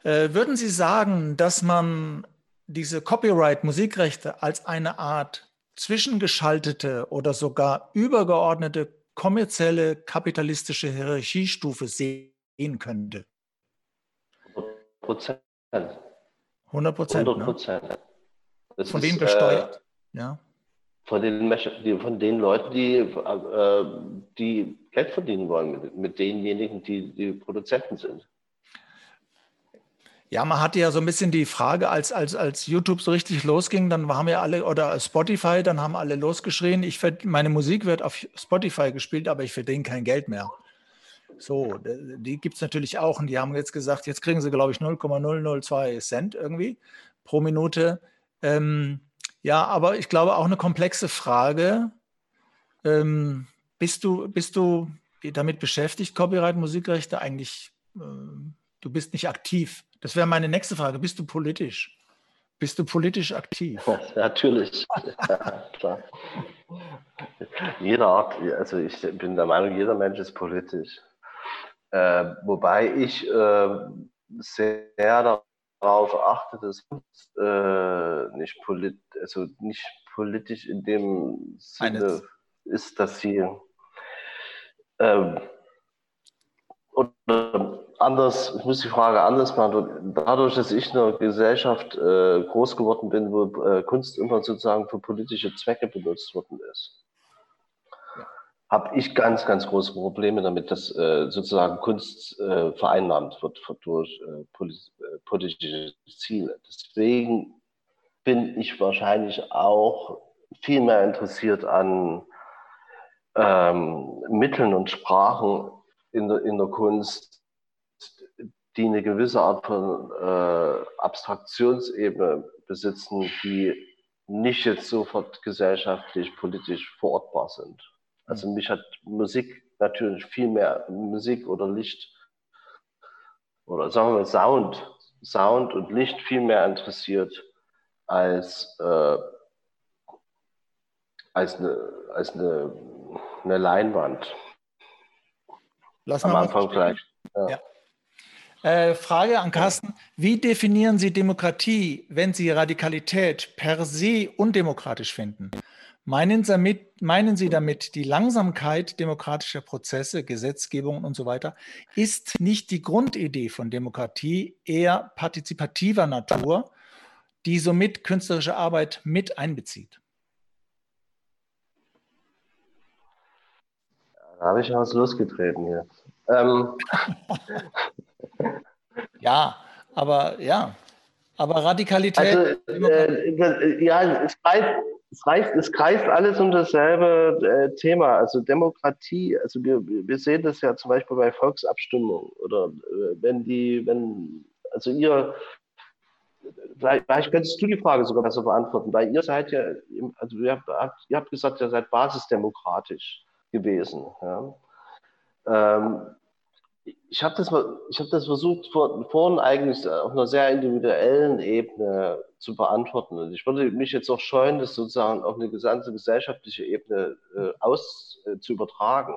Äh, würden Sie sagen, dass man diese Copyright-Musikrechte als eine Art zwischengeschaltete oder sogar übergeordnete kommerzielle kapitalistische Hierarchiestufe sehen könnte? 100 Prozent. 100 Prozent. 100 Prozent. Ne? Von wem gesteuert? Äh, ja. Von den, von den Leuten, die, äh, die Geld verdienen wollen, mit, mit denjenigen, die, die Produzenten sind. Ja, man hatte ja so ein bisschen die Frage, als, als, als YouTube so richtig losging, dann haben ja alle, oder Spotify, dann haben alle losgeschrien, ich meine Musik wird auf Spotify gespielt, aber ich verdiene kein Geld mehr. So, die gibt es natürlich auch und die haben jetzt gesagt, jetzt kriegen sie, glaube ich, 0,002 Cent irgendwie pro Minute. Ähm, ja, aber ich glaube auch eine komplexe Frage. Ähm, bist, du, bist du damit beschäftigt, Copyright, Musikrechte eigentlich? Äh, du bist nicht aktiv. Das wäre meine nächste Frage. Bist du politisch? Bist du politisch aktiv? Natürlich. ja, klar. Jeder Art, also ich bin der Meinung, jeder Mensch ist politisch. Äh, wobei ich äh, sehr darauf achte, dass äh, nicht, polit also nicht politisch in dem Sinne ist, dass sie ähm, oder anders, ich muss die Frage anders machen. Dadurch, dass ich in einer Gesellschaft äh, groß geworden bin, wo äh, Kunst immer sozusagen für politische Zwecke benutzt worden ist, ja. habe ich ganz, ganz große Probleme damit, dass äh, sozusagen Kunst äh, vereinnahmt wird durch äh, äh, politische Ziele. Deswegen bin ich wahrscheinlich auch viel mehr interessiert an ähm, Mitteln und Sprachen in der, in der Kunst, die eine gewisse Art von äh, Abstraktionsebene besitzen, die nicht jetzt sofort gesellschaftlich, politisch verortbar sind. Also mich hat Musik natürlich viel mehr, Musik oder Licht oder sagen wir Sound, Sound und Licht viel mehr interessiert als, äh, als, eine, als eine, eine Leinwand. Lass Am Anfang gleich. Ja. Ja. Äh, Frage an Carsten. Wie definieren Sie Demokratie, wenn Sie Radikalität per se undemokratisch finden? Meinen Sie, damit, meinen Sie damit die Langsamkeit demokratischer Prozesse, Gesetzgebung und so weiter? Ist nicht die Grundidee von Demokratie eher partizipativer Natur, die somit künstlerische Arbeit mit einbezieht? Da habe ich was losgetreten hier. Ähm. (laughs) ja, aber ja, aber Radikalität. Also, äh, ja, es reicht, es, reicht, es kreist alles um dasselbe äh, Thema. Also Demokratie, also wir, wir sehen das ja zum Beispiel bei Volksabstimmungen oder äh, wenn die, wenn, also ihr, vielleicht, vielleicht könntest du die Frage sogar besser beantworten, weil ihr seid ja, also ihr habt, ihr habt gesagt, ihr seid basisdemokratisch gewesen. Ja. Ähm, ich habe das, hab das versucht, vor, vorhin eigentlich auf einer sehr individuellen Ebene zu beantworten. Und ich würde mich jetzt auch scheuen, das sozusagen auf eine gesamte gesellschaftliche Ebene äh, aus äh.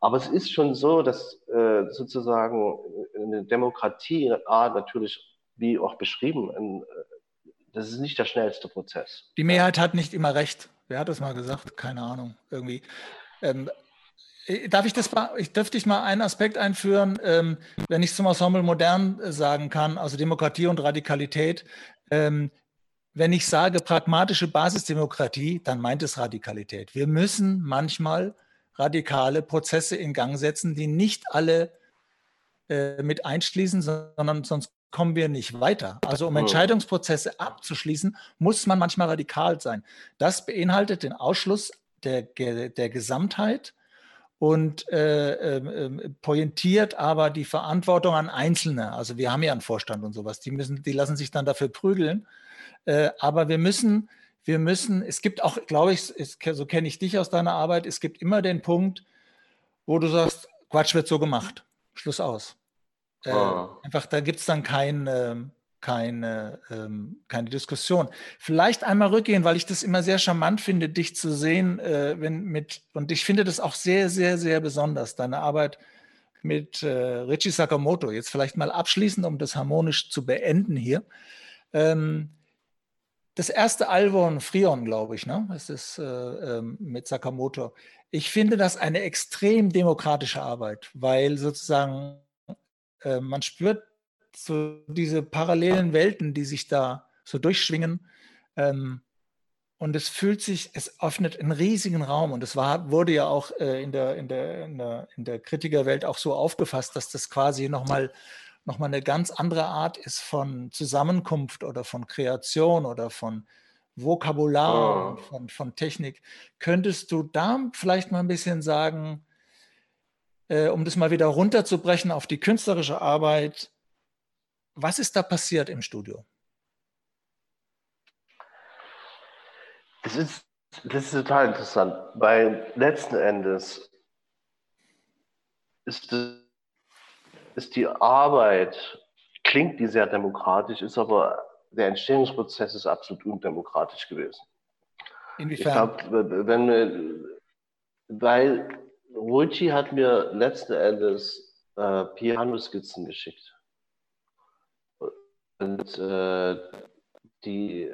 Aber es ist schon so, dass äh, sozusagen eine Demokratie A, natürlich, wie auch beschrieben, ein, äh, das ist nicht der schnellste Prozess. Die Mehrheit hat nicht immer recht. Wer hat das mal gesagt? Keine Ahnung. Irgendwie. Ähm, äh, darf ich das mal, ich dürfte ich mal einen Aspekt einführen, ähm, wenn ich zum Ensemble modern äh, sagen kann, also Demokratie und Radikalität. Ähm, wenn ich sage pragmatische Basisdemokratie, dann meint es Radikalität. Wir müssen manchmal radikale Prozesse in Gang setzen, die nicht alle äh, mit einschließen, sondern sonst kommen wir nicht weiter. Also um. Entscheidungsprozesse abzuschließen, muss man manchmal radikal sein. Das beinhaltet den Ausschluss der, der Gesamtheit und äh, äh, pointiert aber die Verantwortung an Einzelne. Also wir haben ja einen Vorstand und sowas, die müssen, die lassen sich dann dafür prügeln. Äh, aber wir müssen, wir müssen, es gibt auch, glaube ich, es, so kenne ich dich aus deiner Arbeit, es gibt immer den Punkt, wo du sagst, Quatsch wird so gemacht. Schluss aus. Oh. Einfach, da gibt es dann kein, ähm, keine, ähm, keine Diskussion. Vielleicht einmal rückgehen, weil ich das immer sehr charmant finde, dich zu sehen, äh, wenn mit, und ich finde das auch sehr, sehr, sehr besonders, deine Arbeit mit äh, Richie Sakamoto. Jetzt vielleicht mal abschließend, um das harmonisch zu beenden hier. Ähm, das erste Album, Frion, glaube ich, ne? Das ist äh, ähm, mit Sakamoto. Ich finde das eine extrem demokratische Arbeit, weil sozusagen äh, man spürt so diese parallelen Welten, die sich da so durchschwingen. Ähm, und es fühlt sich, es öffnet einen riesigen Raum. Und es war, wurde ja auch äh, in, der, in, der, in, der, in der Kritikerwelt auch so aufgefasst, dass das quasi nochmal noch mal eine ganz andere Art ist von Zusammenkunft oder von Kreation oder von Vokabular, oh. von, von Technik. Könntest du da vielleicht mal ein bisschen sagen, äh, um das mal wieder runterzubrechen auf die künstlerische Arbeit, was ist da passiert im Studio? Das ist, das ist total interessant, weil letzten Endes ist, ist die Arbeit, klingt die sehr demokratisch, ist aber der Entstehungsprozess ist absolut undemokratisch gewesen. Inwiefern? Ich glaube, wenn wir, weil Ruichi hat mir letzten Endes äh, Pianoskizzen geschickt. Und äh, die,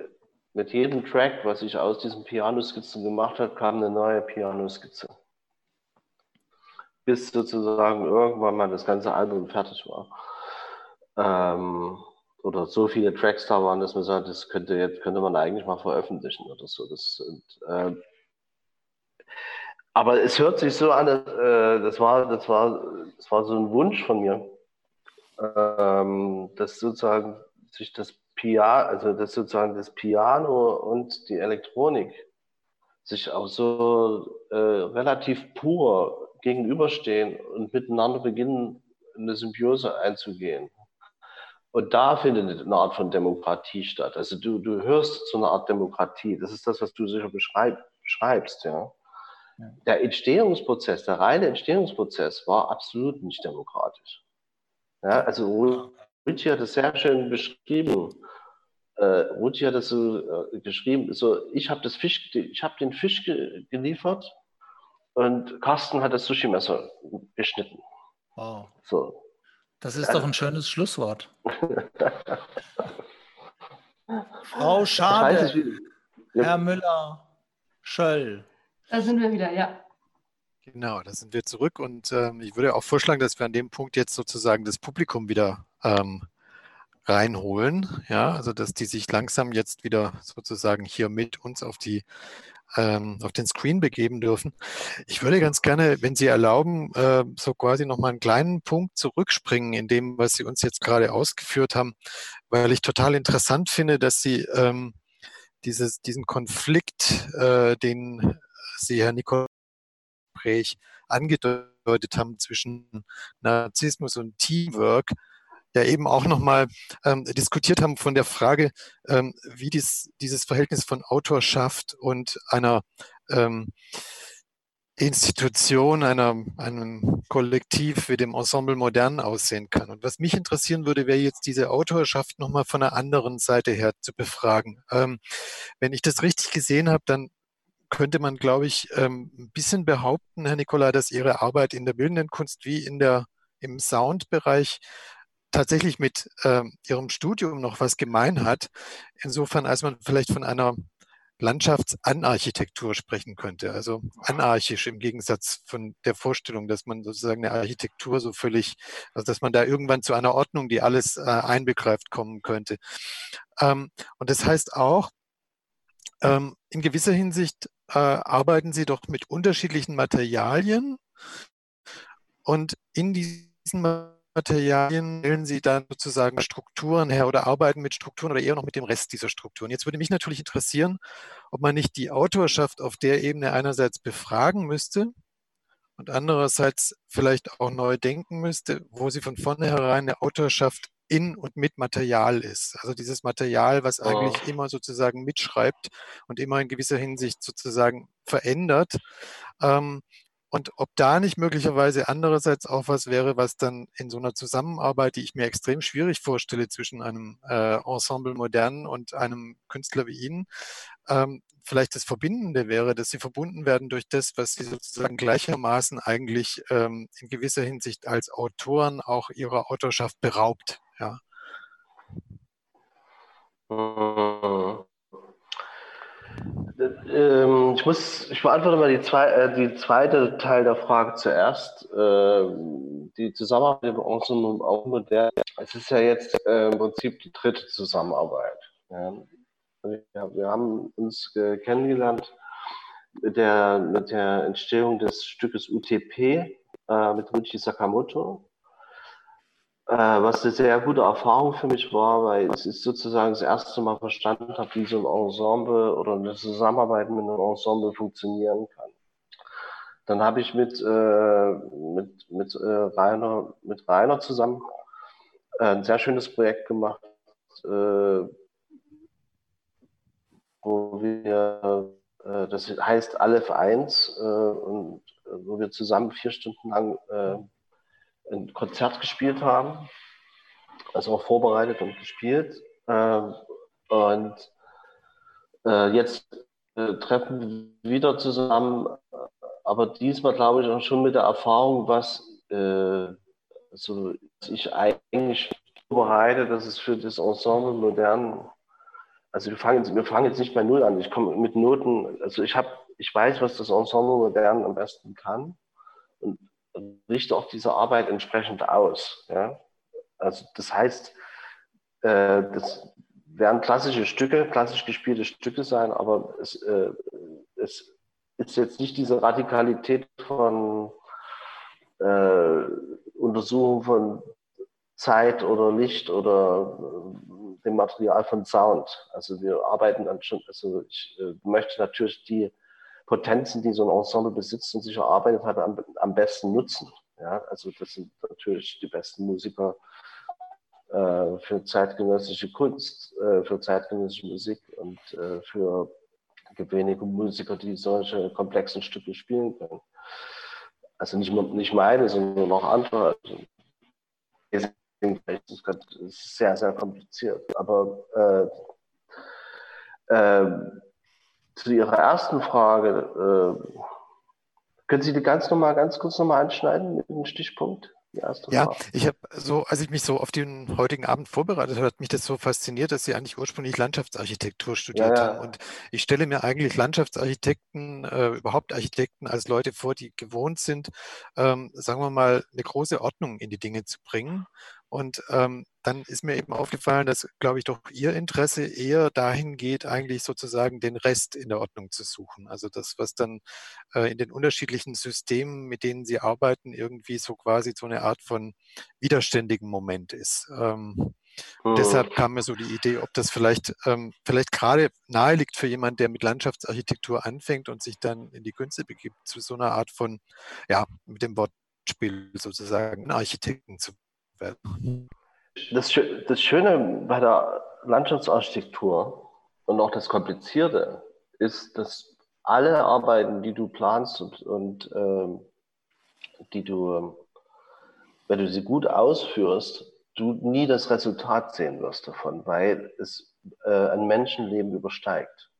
mit jedem Track, was ich aus diesen Pianoskizzen gemacht habe, kam eine neue Pianoskizze. Bis sozusagen irgendwann mal das ganze Album fertig war. Ähm, oder so viele Tracks da waren, dass man sagt, das könnte jetzt könnte man eigentlich mal veröffentlichen oder so. Das, und, äh, aber es hört sich so an, äh, das war, das war, das war so ein Wunsch von mir, ähm, dass sozusagen sich das Piano, also das sozusagen das Piano und die Elektronik sich auch so äh, relativ pur gegenüberstehen und miteinander beginnen, eine Symbiose einzugehen. Und da findet eine Art von Demokratie statt. Also du, du hörst so eine Art Demokratie. Das ist das, was du sicher beschreib, beschreibst, ja. ja. Der Entstehungsprozess, der reine Entstehungsprozess war absolut nicht demokratisch. Ja, also Ricci hat es sehr schön beschrieben. Äh, Ricci hat es so äh, geschrieben, so, ich habe Fisch, ich habe den Fisch ge geliefert und Carsten hat das Sushi-Messer geschnitten. Wow. So. Das ist ja. doch ein schönes Schlusswort. (laughs) Frau Schade. Herr Müller, Schöll. Da sind wir wieder, ja. Genau, da sind wir zurück und ähm, ich würde auch vorschlagen, dass wir an dem Punkt jetzt sozusagen das Publikum wieder ähm, reinholen. Ja, also dass die sich langsam jetzt wieder sozusagen hier mit uns auf die ähm, auf den Screen begeben dürfen. Ich würde ganz gerne, wenn Sie erlauben, äh, so quasi noch mal einen kleinen Punkt zurückspringen in dem, was Sie uns jetzt gerade ausgeführt haben, weil ich total interessant finde, dass Sie ähm, dieses, diesen Konflikt, äh, den Sie, Herr Nicol, angedeutet haben zwischen Narzissmus und Teamwork, ja eben auch nochmal ähm, diskutiert haben von der Frage, ähm, wie dies, dieses Verhältnis von Autorschaft und einer ähm, Institution, einer, einem Kollektiv wie dem Ensemble Modern aussehen kann. Und was mich interessieren würde, wäre jetzt diese Autorschaft nochmal von der anderen Seite her zu befragen. Ähm, wenn ich das richtig gesehen habe, dann könnte man, glaube ich, ähm, ein bisschen behaupten, Herr Nicolai, dass Ihre Arbeit in der bildenden Kunst wie in der, im Soundbereich tatsächlich mit äh, ihrem Studium noch was gemein hat, insofern als man vielleicht von einer Landschaftsanarchitektur sprechen könnte, also anarchisch im Gegensatz von der Vorstellung, dass man sozusagen eine Architektur so völlig, also dass man da irgendwann zu einer Ordnung, die alles äh, einbegreift, kommen könnte. Ähm, und das heißt auch, ähm, in gewisser Hinsicht äh, arbeiten Sie doch mit unterschiedlichen Materialien und in diesen Materialien stellen Sie dann sozusagen Strukturen her oder arbeiten mit Strukturen oder eher noch mit dem Rest dieser Strukturen? Jetzt würde mich natürlich interessieren, ob man nicht die Autorschaft auf der Ebene einerseits befragen müsste und andererseits vielleicht auch neu denken müsste, wo sie von vornherein eine Autorschaft in und mit Material ist. Also dieses Material, was eigentlich oh. immer sozusagen mitschreibt und immer in gewisser Hinsicht sozusagen verändert. Ähm, und ob da nicht möglicherweise andererseits auch was wäre, was dann in so einer Zusammenarbeit, die ich mir extrem schwierig vorstelle zwischen einem äh, Ensemble modern und einem Künstler wie Ihnen, ähm, vielleicht das Verbindende wäre, dass sie verbunden werden durch das, was sie sozusagen gleichermaßen eigentlich ähm, in gewisser Hinsicht als Autoren auch ihrer Autorschaft beraubt. Ja. Mhm. Ähm, ich muss, ich beantworte mal die, zwei, äh, die zweite Teil der Frage zuerst. Äh, die Zusammenarbeit im Ensemble auch modern. Es ist ja jetzt äh, im Prinzip die dritte Zusammenarbeit. Wir, haben uns kennengelernt mit der, mit der Entstehung des Stückes UTP äh, mit Ruchi Sakamoto. Äh, was eine sehr gute Erfahrung für mich war, weil es ist sozusagen das erste Mal verstanden habe, wie so ein Ensemble oder eine Zusammenarbeit mit einem Ensemble funktionieren kann. Dann habe ich mit, äh, mit, mit, äh, Rainer, mit Rainer zusammen äh, ein sehr schönes Projekt gemacht, äh, wo wir, äh, das heißt Aleph 1, äh, und wo wir zusammen vier Stunden lang ein Konzert gespielt haben, also auch vorbereitet und gespielt. Ähm, und äh, jetzt äh, treffen wir wieder zusammen, aber diesmal glaube ich auch schon mit der Erfahrung, was äh, also ich eigentlich vorbereite, dass es für das Ensemble modern, also wir fangen, jetzt, wir fangen jetzt nicht bei Null an, ich komme mit Noten, also ich habe, ich weiß, was das Ensemble modern am besten kann. Und richte auch diese Arbeit entsprechend aus. Ja? Also das heißt, äh, das werden klassische Stücke, klassisch gespielte Stücke sein, aber es, äh, es ist jetzt nicht diese Radikalität von äh, Untersuchung von Zeit oder Licht oder äh, dem Material von Sound. Also wir arbeiten dann schon, also ich äh, möchte natürlich die Potenzen, die so ein Ensemble besitzt und sich erarbeitet hat, am, am besten nutzen. Ja, also das sind natürlich die besten Musiker äh, für zeitgenössische Kunst, äh, für zeitgenössische Musik und äh, für wenige Musiker, die solche komplexen Stücke spielen können. Also nicht, nicht meine, sondern auch andere. Also, das ist sehr, sehr kompliziert. Aber äh, äh, zu Ihrer ersten Frage, äh, können Sie die ganz nochmal, ganz kurz nochmal anschneiden mit einem Stichpunkt? Ja, ich habe so, als ich mich so auf den heutigen Abend vorbereitet habe, hat mich das so fasziniert, dass Sie eigentlich ursprünglich Landschaftsarchitektur studiert ja, ja. haben. Und ich stelle mir eigentlich Landschaftsarchitekten, äh, überhaupt Architekten als Leute vor, die gewohnt sind, ähm, sagen wir mal, eine große Ordnung in die Dinge zu bringen und ähm, dann ist mir eben aufgefallen, dass, glaube ich, doch Ihr Interesse eher dahin geht, eigentlich sozusagen den Rest in der Ordnung zu suchen. Also das, was dann äh, in den unterschiedlichen Systemen, mit denen Sie arbeiten, irgendwie so quasi so eine Art von widerständigen Moment ist. Ähm, hm. Deshalb kam mir so die Idee, ob das vielleicht, ähm, vielleicht gerade nahe liegt für jemanden, der mit Landschaftsarchitektur anfängt und sich dann in die Künste begibt, zu so einer Art von, ja, mit dem Wortspiel sozusagen Architekten zu werden. Das, das Schöne bei der Landschaftsarchitektur und auch das Komplizierte ist, dass alle Arbeiten, die du planst und, und ähm, die du, wenn du sie gut ausführst, du nie das Resultat sehen wirst davon, weil es äh, ein Menschenleben übersteigt.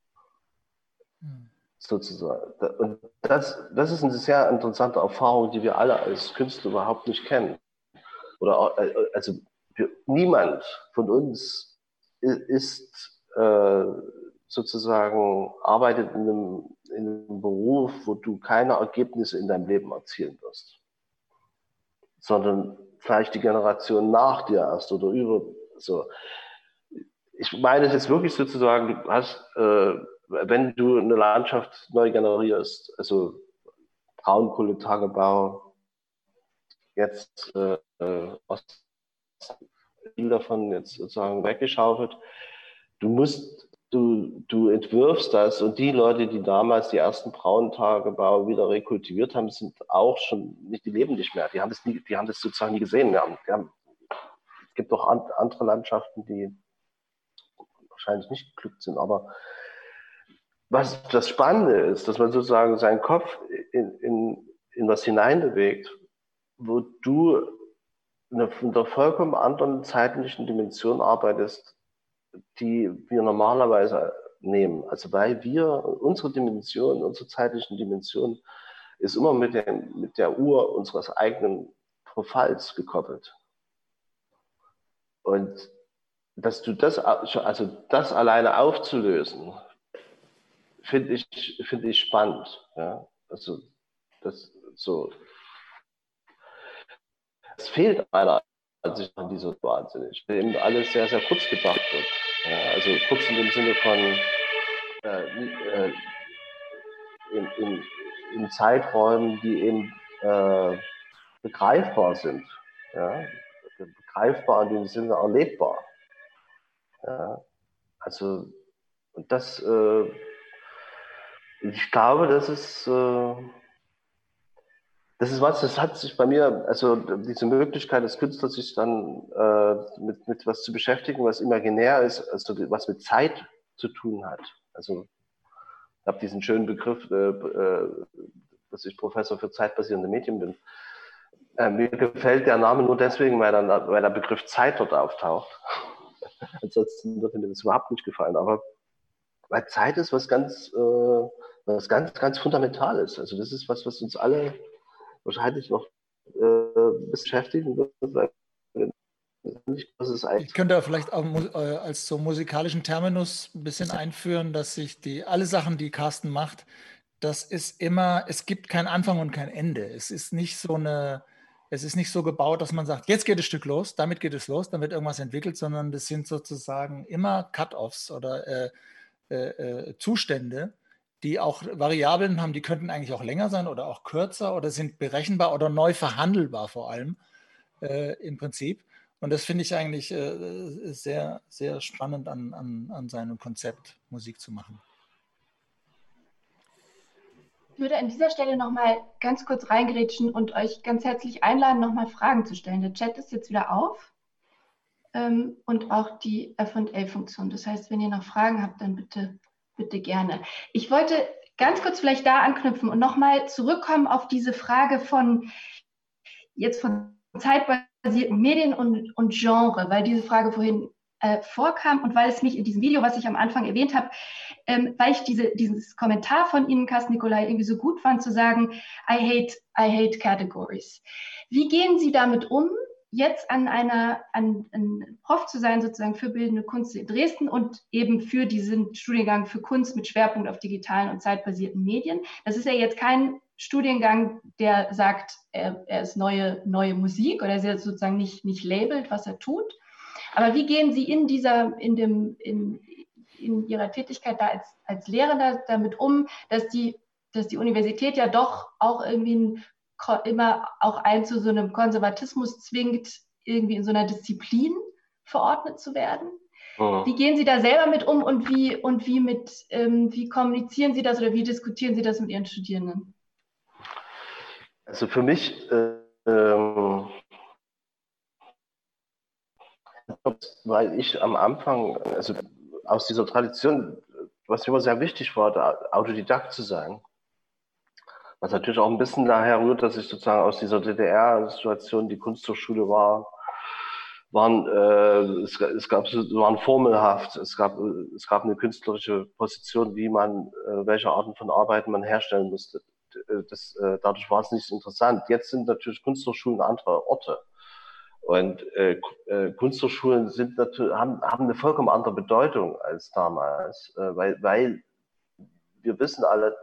Hm. Sozusagen. Und das, das ist eine sehr interessante Erfahrung, die wir alle als Künstler überhaupt nicht kennen oder äh, also niemand von uns ist äh, sozusagen arbeitet in einem, in einem Beruf, wo du keine Ergebnisse in deinem Leben erzielen wirst, sondern vielleicht die Generation nach dir erst oder über so. Ich meine es jetzt wirklich sozusagen, du hast, äh, wenn du eine Landschaft neu generierst, also Braunkohletagebau, jetzt äh, aus viel davon jetzt sozusagen weggeschaufelt. Du musst, du, du entwirfst das und die Leute, die damals die ersten Brauntagebau wieder rekultiviert haben, sind auch schon nicht, die leben nicht mehr. Die haben das, nie, die haben das sozusagen nie gesehen. Wir haben, wir haben, es gibt auch andere Landschaften, die wahrscheinlich nicht geglückt sind, aber was das Spannende ist, dass man sozusagen seinen Kopf in, in, in was hineinbewegt, wo du in einer vollkommen anderen zeitlichen Dimension arbeitest, die wir normalerweise nehmen. Also weil wir, unsere Dimension, unsere zeitlichen Dimension ist immer mit der, mit der Uhr unseres eigenen Profiles gekoppelt. Und dass du das, also das alleine aufzulösen, finde ich, finde ich spannend. Ja? Also, das so. Es fehlt meiner Ansicht nach dieser wahnsinnig, weil eben alles sehr, sehr kurz gedacht wird. Ja? Also kurz in dem Sinne von äh, äh, in, in, in, Zeiträumen, die eben äh, begreifbar sind. Ja? Begreifbar in dem Sinne erlebbar. Ja? Also, und das äh, ich glaube, das ist, äh, das ist was, das hat sich bei mir, also diese Möglichkeit des Künstlers, sich dann äh, mit, mit was zu beschäftigen, was imaginär ist, also was mit Zeit zu tun hat. Also ich habe diesen schönen Begriff, äh, äh, dass ich Professor für zeitbasierende Medien bin. Äh, mir gefällt der Name nur deswegen, weil, dann, weil der Begriff Zeit dort auftaucht. (laughs) Ansonsten würde mir das überhaupt nicht gefallen. Aber weil Zeit ist was ganz, äh, was ganz, ganz Fundamentales. Also das ist was, was uns alle wahrscheinlich noch äh, beschäftigen ich könnte vielleicht auch äh, als so musikalischen Terminus ein bisschen einführen, dass sich die alle Sachen, die Carsten macht, das ist immer, es gibt kein Anfang und kein Ende. Es ist nicht so eine, es ist nicht so gebaut, dass man sagt, jetzt geht das Stück los, damit geht es los, dann wird irgendwas entwickelt, sondern das sind sozusagen immer Cut-offs oder äh, äh, äh Zustände, die auch Variablen haben, die könnten eigentlich auch länger sein oder auch kürzer oder sind berechenbar oder neu verhandelbar vor allem äh, im Prinzip. Und das finde ich eigentlich äh, sehr, sehr spannend an, an, an seinem Konzept, Musik zu machen. Ich würde an dieser Stelle nochmal ganz kurz reingrätschen und euch ganz herzlich einladen, nochmal Fragen zu stellen. Der Chat ist jetzt wieder auf ähm, und auch die FA-Funktion. Das heißt, wenn ihr noch Fragen habt, dann bitte Bitte gerne. Ich wollte ganz kurz vielleicht da anknüpfen und nochmal zurückkommen auf diese Frage von jetzt von zeitbasierten Medien und, und Genre, weil diese Frage vorhin äh, vorkam und weil es mich in diesem Video, was ich am Anfang erwähnt habe, ähm, weil ich diese, dieses Kommentar von Ihnen, Carsten Nikolai, irgendwie so gut fand, zu sagen, I hate, I hate categories. Wie gehen Sie damit um, jetzt an einer, an, an Prof zu sein, sozusagen für bildende Kunst in Dresden und eben für diesen Studiengang für Kunst mit Schwerpunkt auf digitalen und zeitbasierten Medien. Das ist ja jetzt kein Studiengang, der sagt, er, er ist neue, neue Musik oder er sozusagen nicht, nicht labelt, was er tut. Aber wie gehen Sie in dieser, in dem, in, in Ihrer Tätigkeit da als, als Lehrender damit um, dass die, dass die Universität ja doch auch irgendwie ein immer auch ein zu so einem Konservatismus zwingt, irgendwie in so einer Disziplin verordnet zu werden. Oh. Wie gehen Sie da selber mit um und wie und wie mit ähm, wie kommunizieren Sie das oder wie diskutieren Sie das mit Ihren Studierenden? Also für mich äh, ähm, weil ich am Anfang, also aus dieser Tradition, was mir immer sehr wichtig war, Autodidakt zu sein. Was natürlich auch ein bisschen daher rührt, dass ich sozusagen aus dieser DDR-Situation die Kunsthochschule war, waren, äh, es, es gab, waren formelhaft. Es gab, es gab eine künstlerische Position, wie man, äh, welche Arten von Arbeiten man herstellen musste. Das, äh, dadurch war es nicht interessant. Jetzt sind natürlich Kunsthochschulen andere Orte. Und äh, äh, Kunsthochschulen sind natürlich, haben, haben eine vollkommen andere Bedeutung als damals, äh, weil, weil wir wissen alle,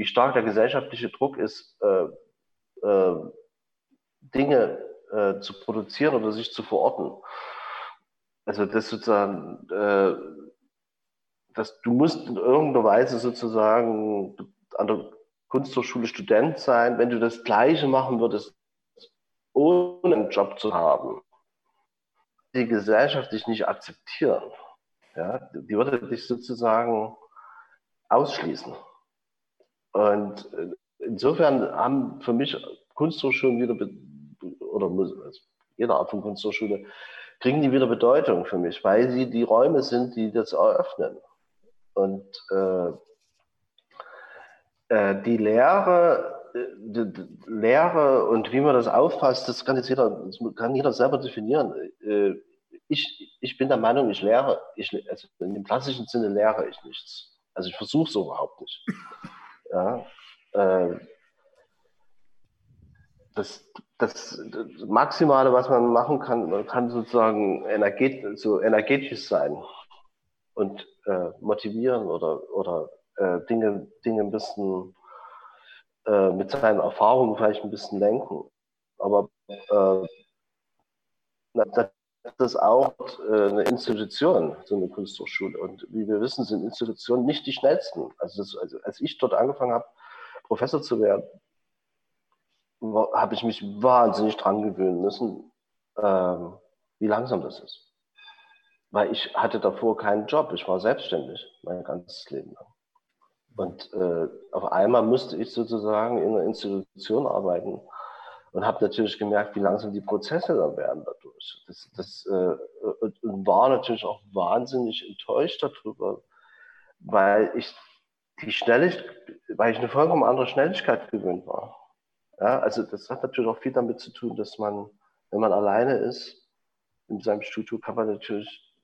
wie stark der gesellschaftliche Druck ist, äh, äh, Dinge äh, zu produzieren oder sich zu verorten. Also das sozusagen, äh, dass du musst in irgendeiner Weise sozusagen an der Kunsthochschule Student sein. Wenn du das Gleiche machen würdest ohne einen Job zu haben, die Gesellschaft dich nicht akzeptieren. Ja, die würde dich sozusagen ausschließen. Und äh, insofern haben für mich Kunsthochschulen wieder, oder also jede Art von Kunsthochschule, kriegen die wieder Bedeutung für mich, weil sie die Räume sind, die das eröffnen. Und äh, äh, die Lehre, äh, Lehre und wie man das auffasst, das kann jetzt jeder, das kann jeder selber definieren. Äh, ich, ich bin der Meinung, ich lehre, ich, also in dem klassischen Sinne lehre ich nichts. Also ich versuche es überhaupt nicht. Ja, äh, das, das, das, Maximale, was man machen kann, kann sozusagen energet, so energetisch sein und äh, motivieren oder, oder äh, Dinge, Dinge ein bisschen äh, mit seinen Erfahrungen vielleicht ein bisschen lenken. Aber äh, das ist auch äh, eine Institution, so eine Kunsthochschule. Und wie wir wissen, sind Institutionen nicht die schnellsten. Also, das, also als ich dort angefangen habe, Professor zu werden, habe ich mich wahnsinnig dran gewöhnen müssen, ähm, wie langsam das ist. Weil ich hatte davor keinen Job. Ich war selbstständig mein ganzes Leben lang. Und äh, auf einmal musste ich sozusagen in einer Institution arbeiten und habe natürlich gemerkt, wie langsam die Prozesse dann werden dadurch. Das, das äh, war natürlich auch wahnsinnig enttäuscht darüber, weil ich die Schnelligkeit, weil ich eine vollkommen andere Schnelligkeit gewöhnt war. Ja, also das hat natürlich auch viel damit zu tun, dass man, wenn man alleine ist in seinem Studio, kann man natürlich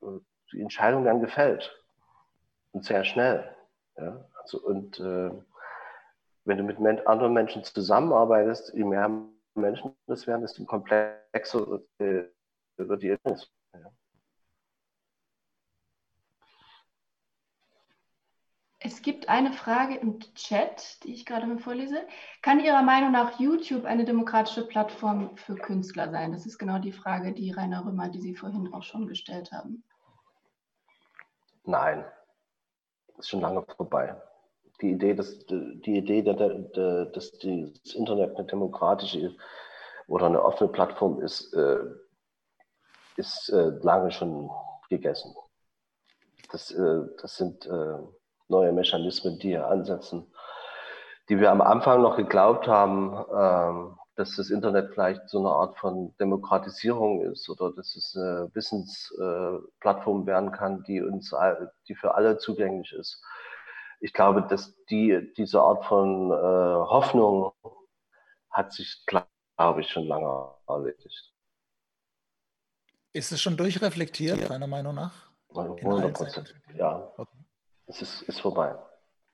äh, die Entscheidung dann gefällt und sehr schnell. Ja, also und äh, wenn du mit anderen Menschen zusammenarbeitest, je mehr Menschen das werden, desto komplexer äh, wird die. Ja. Es gibt eine Frage im Chat, die ich gerade mal vorlese. Kann Ihrer Meinung nach YouTube eine demokratische Plattform für Künstler sein? Das ist genau die Frage, die Rainer Rümmer, die Sie vorhin auch schon gestellt haben. Nein, das ist schon lange vorbei die Idee, dass die Idee, dass das Internet eine demokratische oder eine offene Plattform ist, äh, ist äh, lange schon gegessen. Das, äh, das sind neue Mechanismen, die hier ansetzen, die wir am Anfang noch geglaubt haben, ähm, dass das Internet vielleicht so eine Art von Demokratisierung ist oder dass es eine Wissensplattform werden kann, die uns, die für alle zugänglich ist ich glaube, dass die, diese Art von äh, Hoffnung hat sich, glaube ich, schon lange erledigt. Ist es schon durchreflektiert, ja. deiner Meinung nach? 100 Prozent, ja. Okay. Es ist, ist vorbei.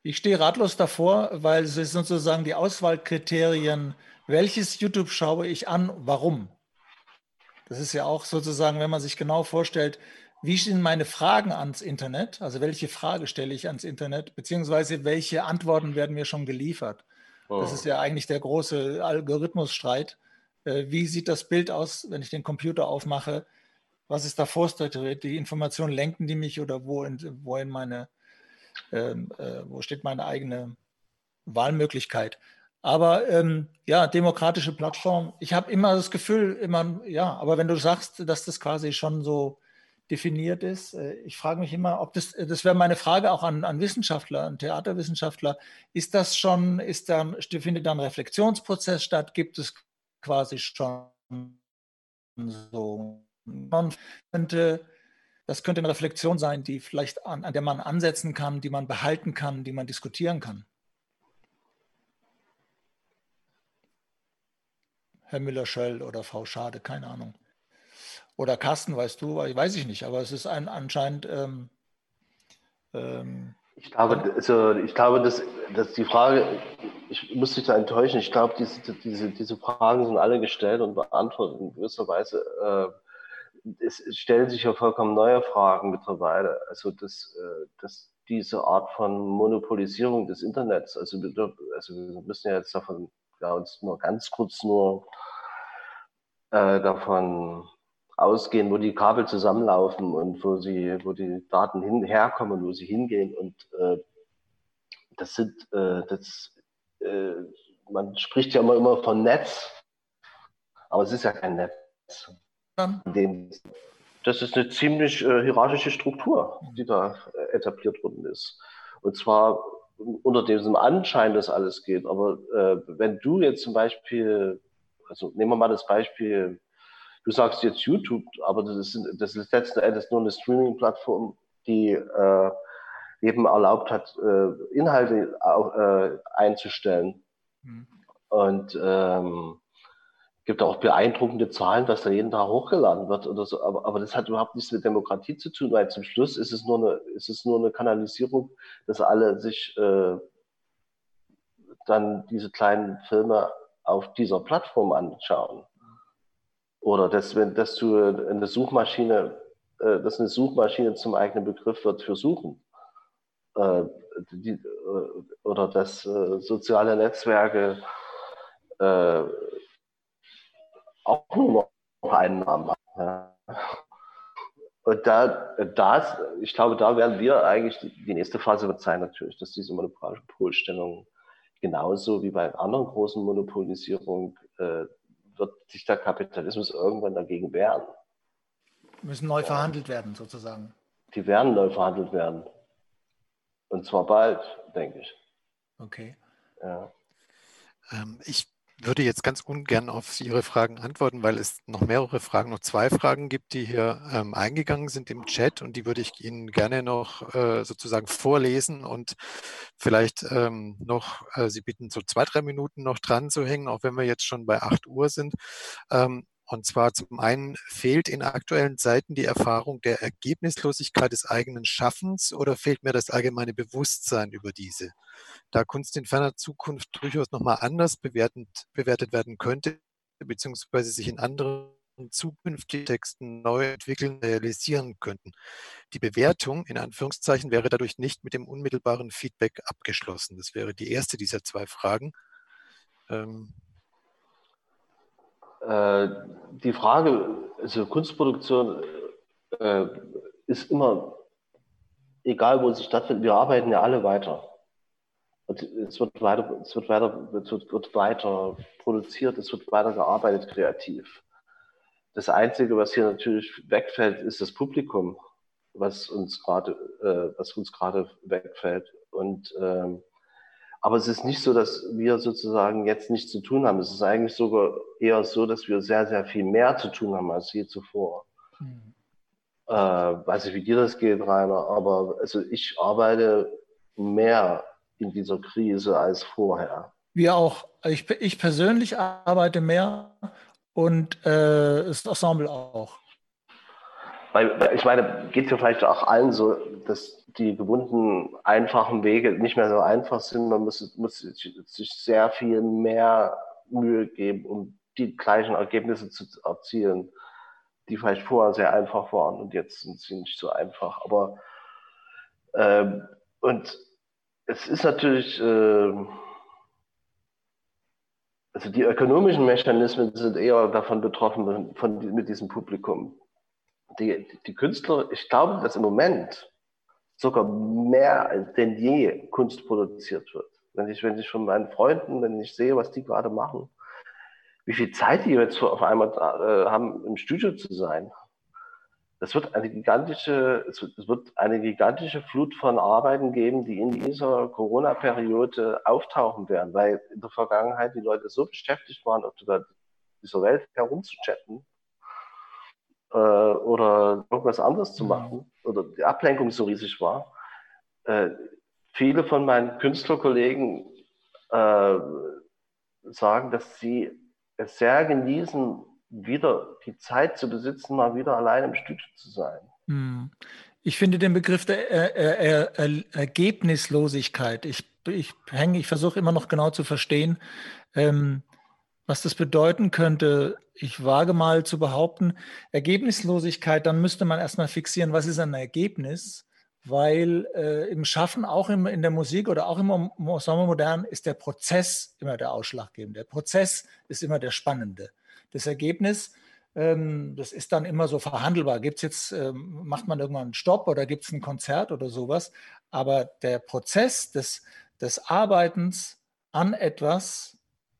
Ich stehe ratlos davor, weil es sind sozusagen die Auswahlkriterien, welches YouTube schaue ich an, warum. Das ist ja auch sozusagen, wenn man sich genau vorstellt, wie sind meine Fragen ans Internet? Also welche Frage stelle ich ans Internet? Beziehungsweise welche Antworten werden mir schon geliefert? Oh. Das ist ja eigentlich der große Algorithmusstreit. Äh, wie sieht das Bild aus, wenn ich den Computer aufmache? Was ist da vorstrukturiert? Die Informationen lenken die mich oder wo in, wo in meine, ähm, äh, wo steht meine eigene Wahlmöglichkeit? Aber ähm, ja, demokratische Plattform. Ich habe immer das Gefühl, immer, ja, aber wenn du sagst, dass das quasi schon so definiert ist. Äh, ich frage mich immer, ob das, das wäre meine Frage auch an, an Wissenschaftler, an Theaterwissenschaftler, ist das schon, ist dann, findet da ein Reflexionsprozess statt? Gibt es quasi schon so, man könnte, das könnte eine Reflexion sein, die vielleicht an, an der man ansetzen kann, die man behalten kann, die man diskutieren kann. Herr Müller-Schöll oder Frau Schade, keine Ahnung. Oder Carsten, weißt du, weiß ich nicht, aber es ist ein anscheinend. Ähm, ähm, ich glaube, also ich glaube, dass, dass die Frage, ich muss dich da enttäuschen, ich glaube, diese, diese, diese Fragen sind alle gestellt und beantwortet in gewisser Weise. Äh, es, stellen sich ja vollkommen neue Fragen mittlerweile. Also, dass, äh, dass diese Art von Monopolisierung des Internets, also wir, also wir müssen ja jetzt davon ja, uns nur ganz kurz nur äh, davon ausgehen, wo die Kabel zusammenlaufen und wo sie, wo die Daten hin, herkommen, wo sie hingehen. Und äh, das sind, äh, das, äh, man spricht ja immer, immer von Netz. Aber es ist ja kein Netz. Dem, das ist eine ziemlich äh, hierarchische Struktur, die da äh, etabliert worden ist. Und zwar unter diesem Anschein, dass alles geht. Aber äh, wenn du jetzt zum Beispiel, also nehmen wir mal das Beispiel, du sagst jetzt YouTube, aber das ist, das ist letzten Endes nur eine Streaming-Plattform, die äh, eben erlaubt hat, äh, Inhalte äh, einzustellen. Mhm. Und ähm, gibt auch beeindruckende Zahlen, was da jeden Tag hochgeladen wird oder so. Aber, aber das hat überhaupt nichts mit Demokratie zu tun, weil zum Schluss ist es nur eine, ist es nur eine Kanalisierung, dass alle sich äh, dann diese kleinen Filme auf dieser Plattform anschauen. Oder dass, dass du eine Suchmaschine, äh, dass eine Suchmaschine zum eigenen Begriff wird für Suchen. Äh, die, äh, oder dass äh, soziale Netzwerke äh, auch nur noch einen Namen haben. Ja. Und da, das, ich glaube, da werden wir eigentlich, die, die nächste Phase wird sein natürlich, dass diese Monopolstellung genauso wie bei anderen großen Monopolisierungen äh, wird sich der Kapitalismus irgendwann dagegen wehren. Müssen neu verhandelt werden, sozusagen. Die werden neu verhandelt werden. Und zwar bald, denke ich. Okay. Ja. Ähm, ich würde jetzt ganz ungern auf Ihre Fragen antworten, weil es noch mehrere Fragen, noch zwei Fragen gibt, die hier ähm, eingegangen sind im Chat und die würde ich Ihnen gerne noch äh, sozusagen vorlesen und vielleicht ähm, noch, äh, Sie bitten so zwei, drei Minuten noch dran zu hängen, auch wenn wir jetzt schon bei 8 Uhr sind. Ähm, und zwar zum einen fehlt in aktuellen Zeiten die Erfahrung der Ergebnislosigkeit des eigenen Schaffens oder fehlt mir das allgemeine Bewusstsein über diese? Da Kunst in ferner Zukunft durchaus nochmal anders bewertet, bewertet werden könnte, beziehungsweise sich in anderen zukünftigen Texten neu entwickeln, realisieren könnten. Die Bewertung in Anführungszeichen wäre dadurch nicht mit dem unmittelbaren Feedback abgeschlossen. Das wäre die erste dieser zwei Fragen. Ähm, äh, die Frage, also Kunstproduktion äh, ist immer, egal wo sie stattfindet, wir arbeiten ja alle weiter. Und es wird weiter, es wird weiter, es wird, wird weiter produziert, es wird weiter gearbeitet kreativ. Das Einzige, was hier natürlich wegfällt, ist das Publikum, was uns gerade, äh, was uns gerade wegfällt. Und ähm, aber es ist nicht so, dass wir sozusagen jetzt nichts zu tun haben. Es ist eigentlich sogar eher so, dass wir sehr, sehr viel mehr zu tun haben als je zuvor. Mhm. Äh, weiß nicht, wie dir das geht, Rainer, aber also ich arbeite mehr in dieser Krise als vorher. Wir auch. Ich, ich persönlich arbeite mehr und äh, das Ensemble auch. Weil, ich meine, geht ja vielleicht auch allen so, dass die gewohnten, einfachen Wege nicht mehr so einfach sind. Man muss, muss sich sehr viel mehr Mühe geben, um die gleichen Ergebnisse zu erzielen, die vielleicht vorher sehr einfach waren und jetzt sind sie nicht so einfach. Aber ähm, und es ist natürlich, äh, also die ökonomischen Mechanismen sind eher davon betroffen, von, mit diesem Publikum die, die Künstler, ich glaube, dass im Moment sogar mehr als denn je Kunst produziert wird. Wenn ich, wenn ich von meinen Freunden, wenn ich sehe, was die gerade machen, wie viel Zeit die jetzt auf einmal äh, haben, im Studio zu sein. Das wird eine gigantische, es wird, eine gigantische Flut von Arbeiten geben, die in dieser Corona-Periode auftauchen werden, weil in der Vergangenheit die Leute so beschäftigt waren, auf dieser Welt herumzuchatten, äh, oder irgendwas anderes zu mhm. machen oder die Ablenkung so riesig war. Äh, viele von meinen Künstlerkollegen äh, sagen, dass sie es sehr genießen, wieder die Zeit zu besitzen, mal wieder allein im Studio zu sein. Mhm. Ich finde den Begriff der er er er Ergebnislosigkeit, ich, ich hänge, ich versuche immer noch genau zu verstehen, ähm, was das bedeuten könnte, ich wage mal zu behaupten, Ergebnislosigkeit, dann müsste man erstmal fixieren, was ist ein Ergebnis, weil äh, im Schaffen, auch im, in der Musik oder auch im Ensemble modern, ist der Prozess immer der ausschlaggebende. Der Prozess ist immer der spannende. Das Ergebnis, ähm, das ist dann immer so verhandelbar. Gibt's jetzt, ähm, macht man irgendwann einen Stopp oder gibt es ein Konzert oder sowas? Aber der Prozess des, des Arbeitens an etwas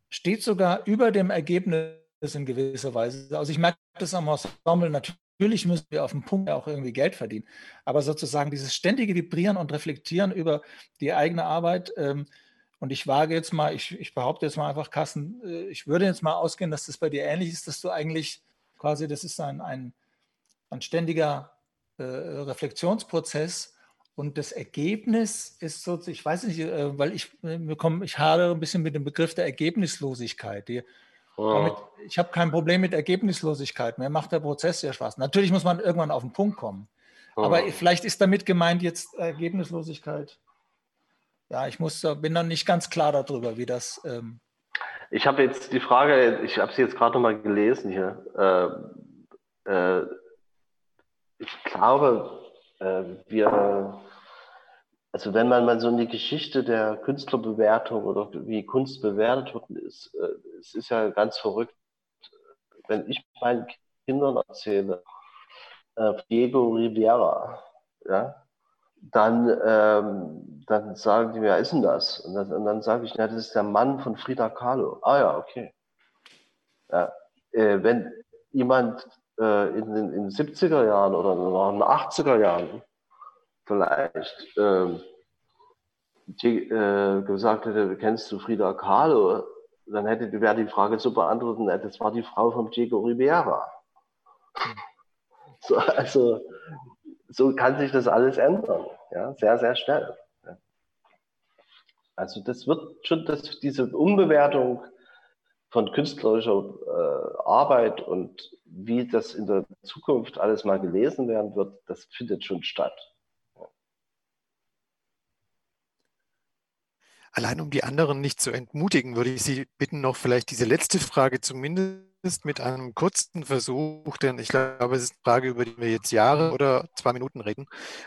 steht sogar über dem Ergebnis in gewisser Weise. Also ich merke das am Ensemble, natürlich müssen wir auf dem Punkt auch irgendwie Geld verdienen, aber sozusagen dieses ständige Vibrieren und Reflektieren über die eigene Arbeit, ähm, und ich wage jetzt mal, ich, ich behaupte jetzt mal einfach, Carsten, äh, ich würde jetzt mal ausgehen, dass das bei dir ähnlich ist, dass du eigentlich quasi, das ist ein, ein, ein ständiger äh, Reflexionsprozess und das Ergebnis ist so, ich weiß nicht, äh, weil ich bekomme, ich hadere ein bisschen mit dem Begriff der Ergebnislosigkeit. Die, oh. damit, ich habe kein Problem mit Ergebnislosigkeit. Mir macht der Prozess sehr Spaß. Natürlich muss man irgendwann auf den Punkt kommen. Oh. Aber vielleicht ist damit gemeint jetzt Ergebnislosigkeit. Ja, ich muss, bin noch nicht ganz klar darüber, wie das. Ähm ich habe jetzt die Frage, ich habe sie jetzt gerade nochmal gelesen hier. Äh, äh, ich glaube, äh, wir, also wenn man mal so in die Geschichte der Künstlerbewertung oder wie Kunst bewertet wird, ist, äh, es ist ja ganz verrückt. Wenn ich meinen Kindern erzähle, äh, Diego Rivera, ja, dann, ähm, dann sagen die mir, wer ist denn das? Und dann, dann sage ich, ja, das ist der Mann von Frida Kahlo. Ah ja, okay. Ja, äh, wenn jemand äh, in, den, in den 70er Jahren oder in den 80er Jahren vielleicht äh, die, äh, gesagt hätte, kennst du Frida Kahlo? Dann hätte wäre die Frage so beantwortet, das war die Frau von Diego Rivera. (laughs) So, also so kann sich das alles ändern. Ja, sehr, sehr schnell. Also das wird schon, das, diese Umbewertung von künstlerischer äh, Arbeit und wie das in der Zukunft alles mal gelesen werden wird, das findet schon statt. Allein um die anderen nicht zu entmutigen, würde ich Sie bitten, noch vielleicht diese letzte Frage zumindest mit einem kurzen Versuch, denn ich glaube, es ist eine Frage, über die wir jetzt Jahre oder zwei Minuten reden,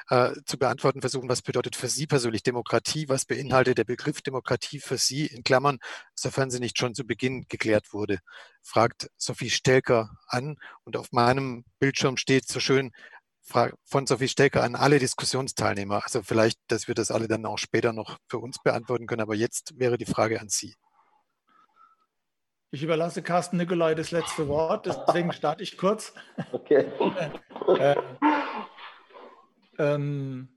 äh, zu beantworten versuchen, was bedeutet für Sie persönlich Demokratie, was beinhaltet der Begriff Demokratie für Sie, in Klammern, sofern sie nicht schon zu Beginn geklärt wurde, fragt Sophie Stelker an und auf meinem Bildschirm steht so schön von Sophie Stelker an alle Diskussionsteilnehmer. Also vielleicht, dass wir das alle dann auch später noch für uns beantworten können, aber jetzt wäre die Frage an Sie. Ich überlasse Carsten Nicolai das letzte Wort, deswegen starte ich kurz. Okay. (laughs) äh, ähm,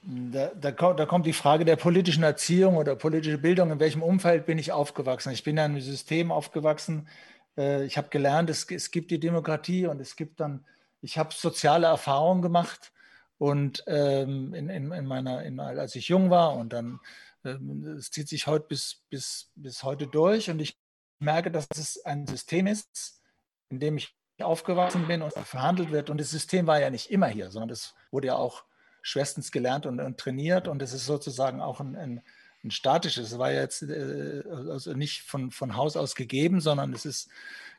da, da, da, kommt die Frage der politischen Erziehung oder politische Bildung. In welchem Umfeld bin ich aufgewachsen? Ich bin in einem System aufgewachsen. Äh, ich habe gelernt, es, es, gibt die Demokratie und es gibt dann, ich habe soziale Erfahrungen gemacht und ähm, in, in, in, meiner, in, als ich jung war und dann ähm, es zieht sich heute bis, bis, bis heute durch und ich merke, dass es ein System ist, in dem ich aufgewachsen bin und verhandelt wird. Und das System war ja nicht immer hier, sondern es wurde ja auch schwerstens gelernt und, und trainiert und es ist sozusagen auch ein, ein, ein statisches. Es war jetzt äh, also nicht von, von Haus aus gegeben, sondern es ist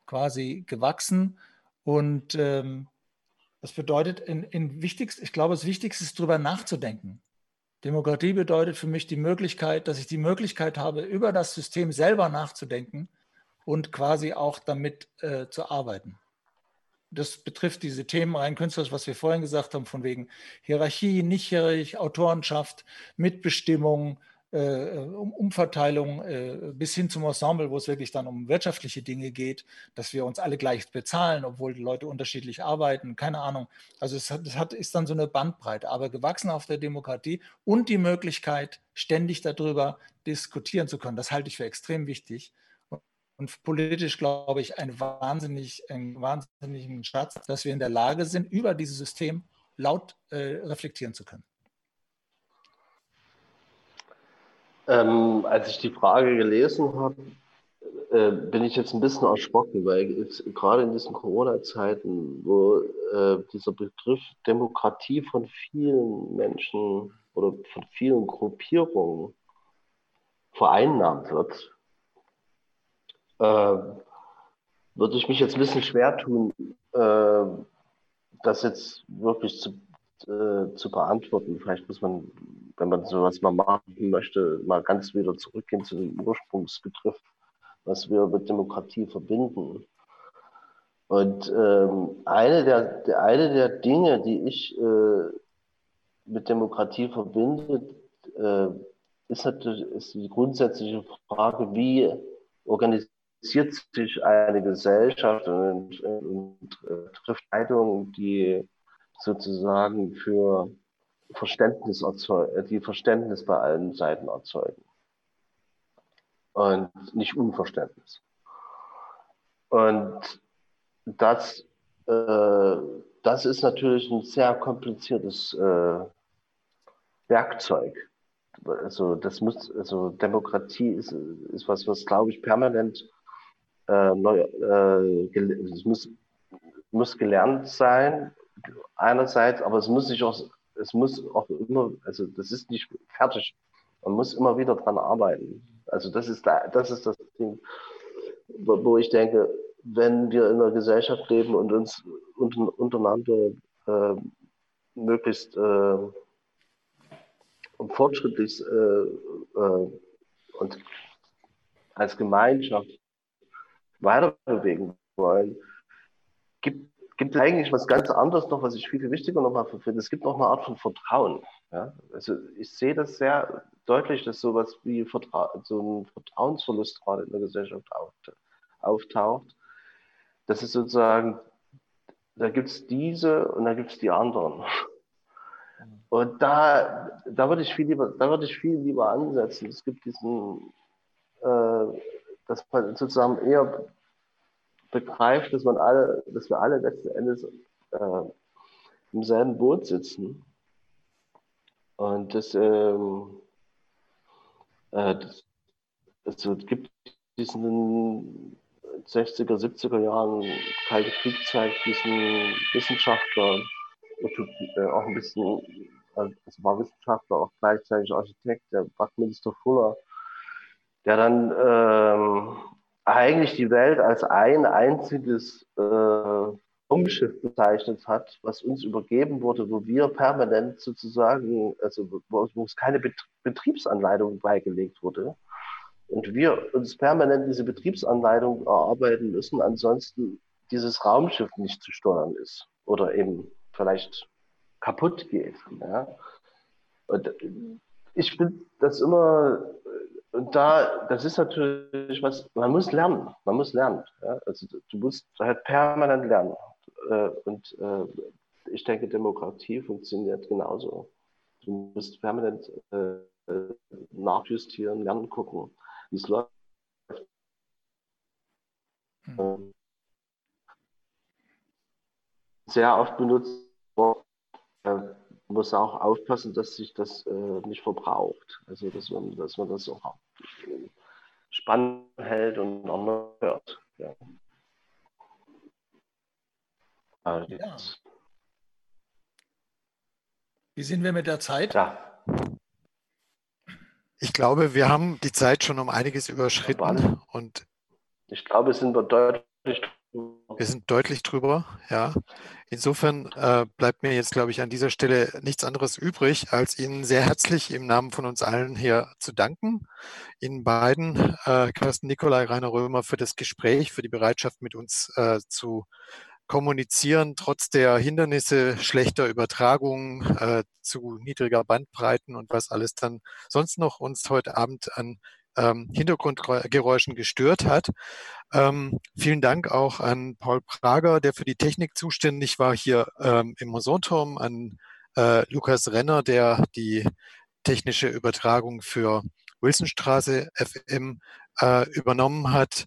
quasi gewachsen. Und ähm, das bedeutet, in, in wichtigst, ich glaube, das Wichtigste ist, darüber nachzudenken. Demokratie bedeutet für mich die Möglichkeit, dass ich die Möglichkeit habe, über das System selber nachzudenken und quasi auch damit äh, zu arbeiten. Das betrifft diese Themen rein künstlerisch, was wir vorhin gesagt haben, von wegen Hierarchie, Nicht-Hierarchie, Autorenschaft, Mitbestimmung, um Umverteilung äh, bis hin zum Ensemble, wo es wirklich dann um wirtschaftliche Dinge geht, dass wir uns alle gleich bezahlen, obwohl die Leute unterschiedlich arbeiten, keine Ahnung. Also es hat, es hat, ist dann so eine Bandbreite, aber gewachsen auf der Demokratie und die Möglichkeit, ständig darüber diskutieren zu können. Das halte ich für extrem wichtig. Und politisch glaube ich ein wahnsinnig, einen wahnsinnigen Schatz, dass wir in der Lage sind, über dieses System laut äh, reflektieren zu können. Ähm, als ich die Frage gelesen habe, äh, bin ich jetzt ein bisschen erschrocken, weil gerade in diesen Corona-Zeiten, wo äh, dieser Begriff Demokratie von vielen Menschen oder von vielen Gruppierungen vereinnahmt wird, äh, würde ich mich jetzt ein bisschen schwer tun, äh, das jetzt wirklich zu, äh, zu beantworten. Vielleicht muss man wenn man sowas mal machen möchte, mal ganz wieder zurückgehen zu dem Ursprungsbegriff, was wir mit Demokratie verbinden. Und ähm, eine, der, der, eine der Dinge, die ich äh, mit Demokratie verbinde, äh, ist natürlich ist die grundsätzliche Frage, wie organisiert sich eine Gesellschaft und, und, und äh, trifft Entscheidungen, die sozusagen für Verständnis erzeugen, die Verständnis bei allen Seiten erzeugen. Und nicht Unverständnis. Und das, äh, das ist natürlich ein sehr kompliziertes äh, Werkzeug. Also das muss, also Demokratie ist, ist was, was glaube ich permanent äh, neu, äh, es muss, muss gelernt sein einerseits, aber es muss sich auch, es muss auch immer, also das ist nicht fertig. Man muss immer wieder dran arbeiten. Also das ist, da, das ist das Ding, wo, ich denke, wenn wir in einer Gesellschaft leben und uns unter, untereinander äh, möglichst äh, fortschrittlich äh, äh, und als Gemeinschaft weiter bewegen wollen, gibt, gibt eigentlich was ganz anderes noch, was ich viel, viel wichtiger nochmal finde. Es gibt noch eine Art von Vertrauen. Ja? Also ich sehe das sehr deutlich, dass sowas wie Vertra so ein Vertrauensverlust gerade in der Gesellschaft auftaucht. Das ist sozusagen, da gibt es diese und da gibt es die anderen. Und da, da würde ich viel lieber, da würde ich viel lieber ansetzen. Es gibt diesen, äh, dass man sozusagen eher begreift, dass man alle, dass wir alle letzten Endes äh, im selben Boot sitzen. Und das, ähm, äh, das also es gibt diesen 60er, 70er Jahren Kalte Krieg zeigt diesen Wissenschaftler, äh, auch ein bisschen, also war Wissenschaftler, auch gleichzeitig Architekt, der Buckminster Fuller, der dann ähm, eigentlich die Welt als ein einziges äh, Raumschiff bezeichnet hat, was uns übergeben wurde, wo wir permanent sozusagen, also wo, wo es keine Betriebsanleitung beigelegt wurde. Und wir uns permanent diese Betriebsanleitung erarbeiten müssen, ansonsten dieses Raumschiff nicht zu steuern ist oder eben vielleicht kaputt geht. Ja? Und ich finde das immer da, das ist natürlich was, man muss lernen, man muss lernen. Ja? Also du musst halt permanent lernen. Äh, und äh, ich denke, Demokratie funktioniert genauso. Du musst permanent äh, nachjustieren, lernen, gucken, wie es läuft. Hm. Sehr oft benutzt muss auch aufpassen, dass sich das nicht verbraucht. Also dass man, dass man das auch spannend hält und erneuert. Ja. Also ja. Wie sind wir mit der Zeit? Ja. Ich glaube, wir haben die Zeit schon um einiges überschritten und ich glaube, sind wir deutlich wir sind deutlich drüber, ja. Insofern äh, bleibt mir jetzt, glaube ich, an dieser Stelle nichts anderes übrig, als Ihnen sehr herzlich im Namen von uns allen hier zu danken. Ihnen beiden, äh, Carsten Nikolai, Rainer Römer, für das Gespräch, für die Bereitschaft, mit uns äh, zu kommunizieren, trotz der Hindernisse schlechter Übertragung, äh, zu niedriger Bandbreiten und was alles dann sonst noch uns heute Abend an ähm, Hintergrundgeräuschen gestört hat. Ähm, vielen Dank auch an Paul Prager, der für die Technik zuständig war hier ähm, im Mosonturm, an äh, Lukas Renner, der die technische Übertragung für Wilsonstraße FM äh, übernommen hat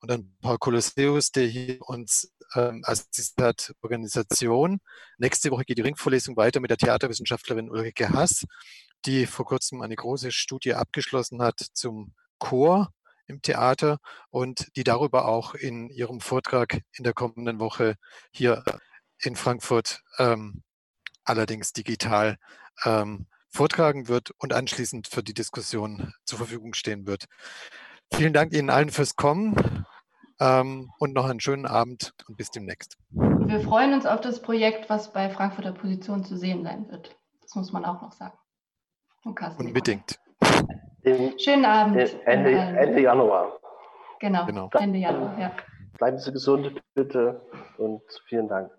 und an Paul Kolosseus, der hier uns ähm, assistiert Organisation. Nächste Woche geht die Ringvorlesung weiter mit der Theaterwissenschaftlerin Ulrike Haas die vor kurzem eine große Studie abgeschlossen hat zum Chor im Theater und die darüber auch in ihrem Vortrag in der kommenden Woche hier in Frankfurt ähm, allerdings digital ähm, vortragen wird und anschließend für die Diskussion zur Verfügung stehen wird. Vielen Dank Ihnen allen fürs Kommen ähm, und noch einen schönen Abend und bis demnächst. Wir freuen uns auf das Projekt, was bei Frankfurter Position zu sehen sein wird. Das muss man auch noch sagen. Unbedingt. Schönen Abend. Ende, Ende Januar. Genau, genau, Ende Januar, ja. Bleiben Sie gesund, bitte, und vielen Dank.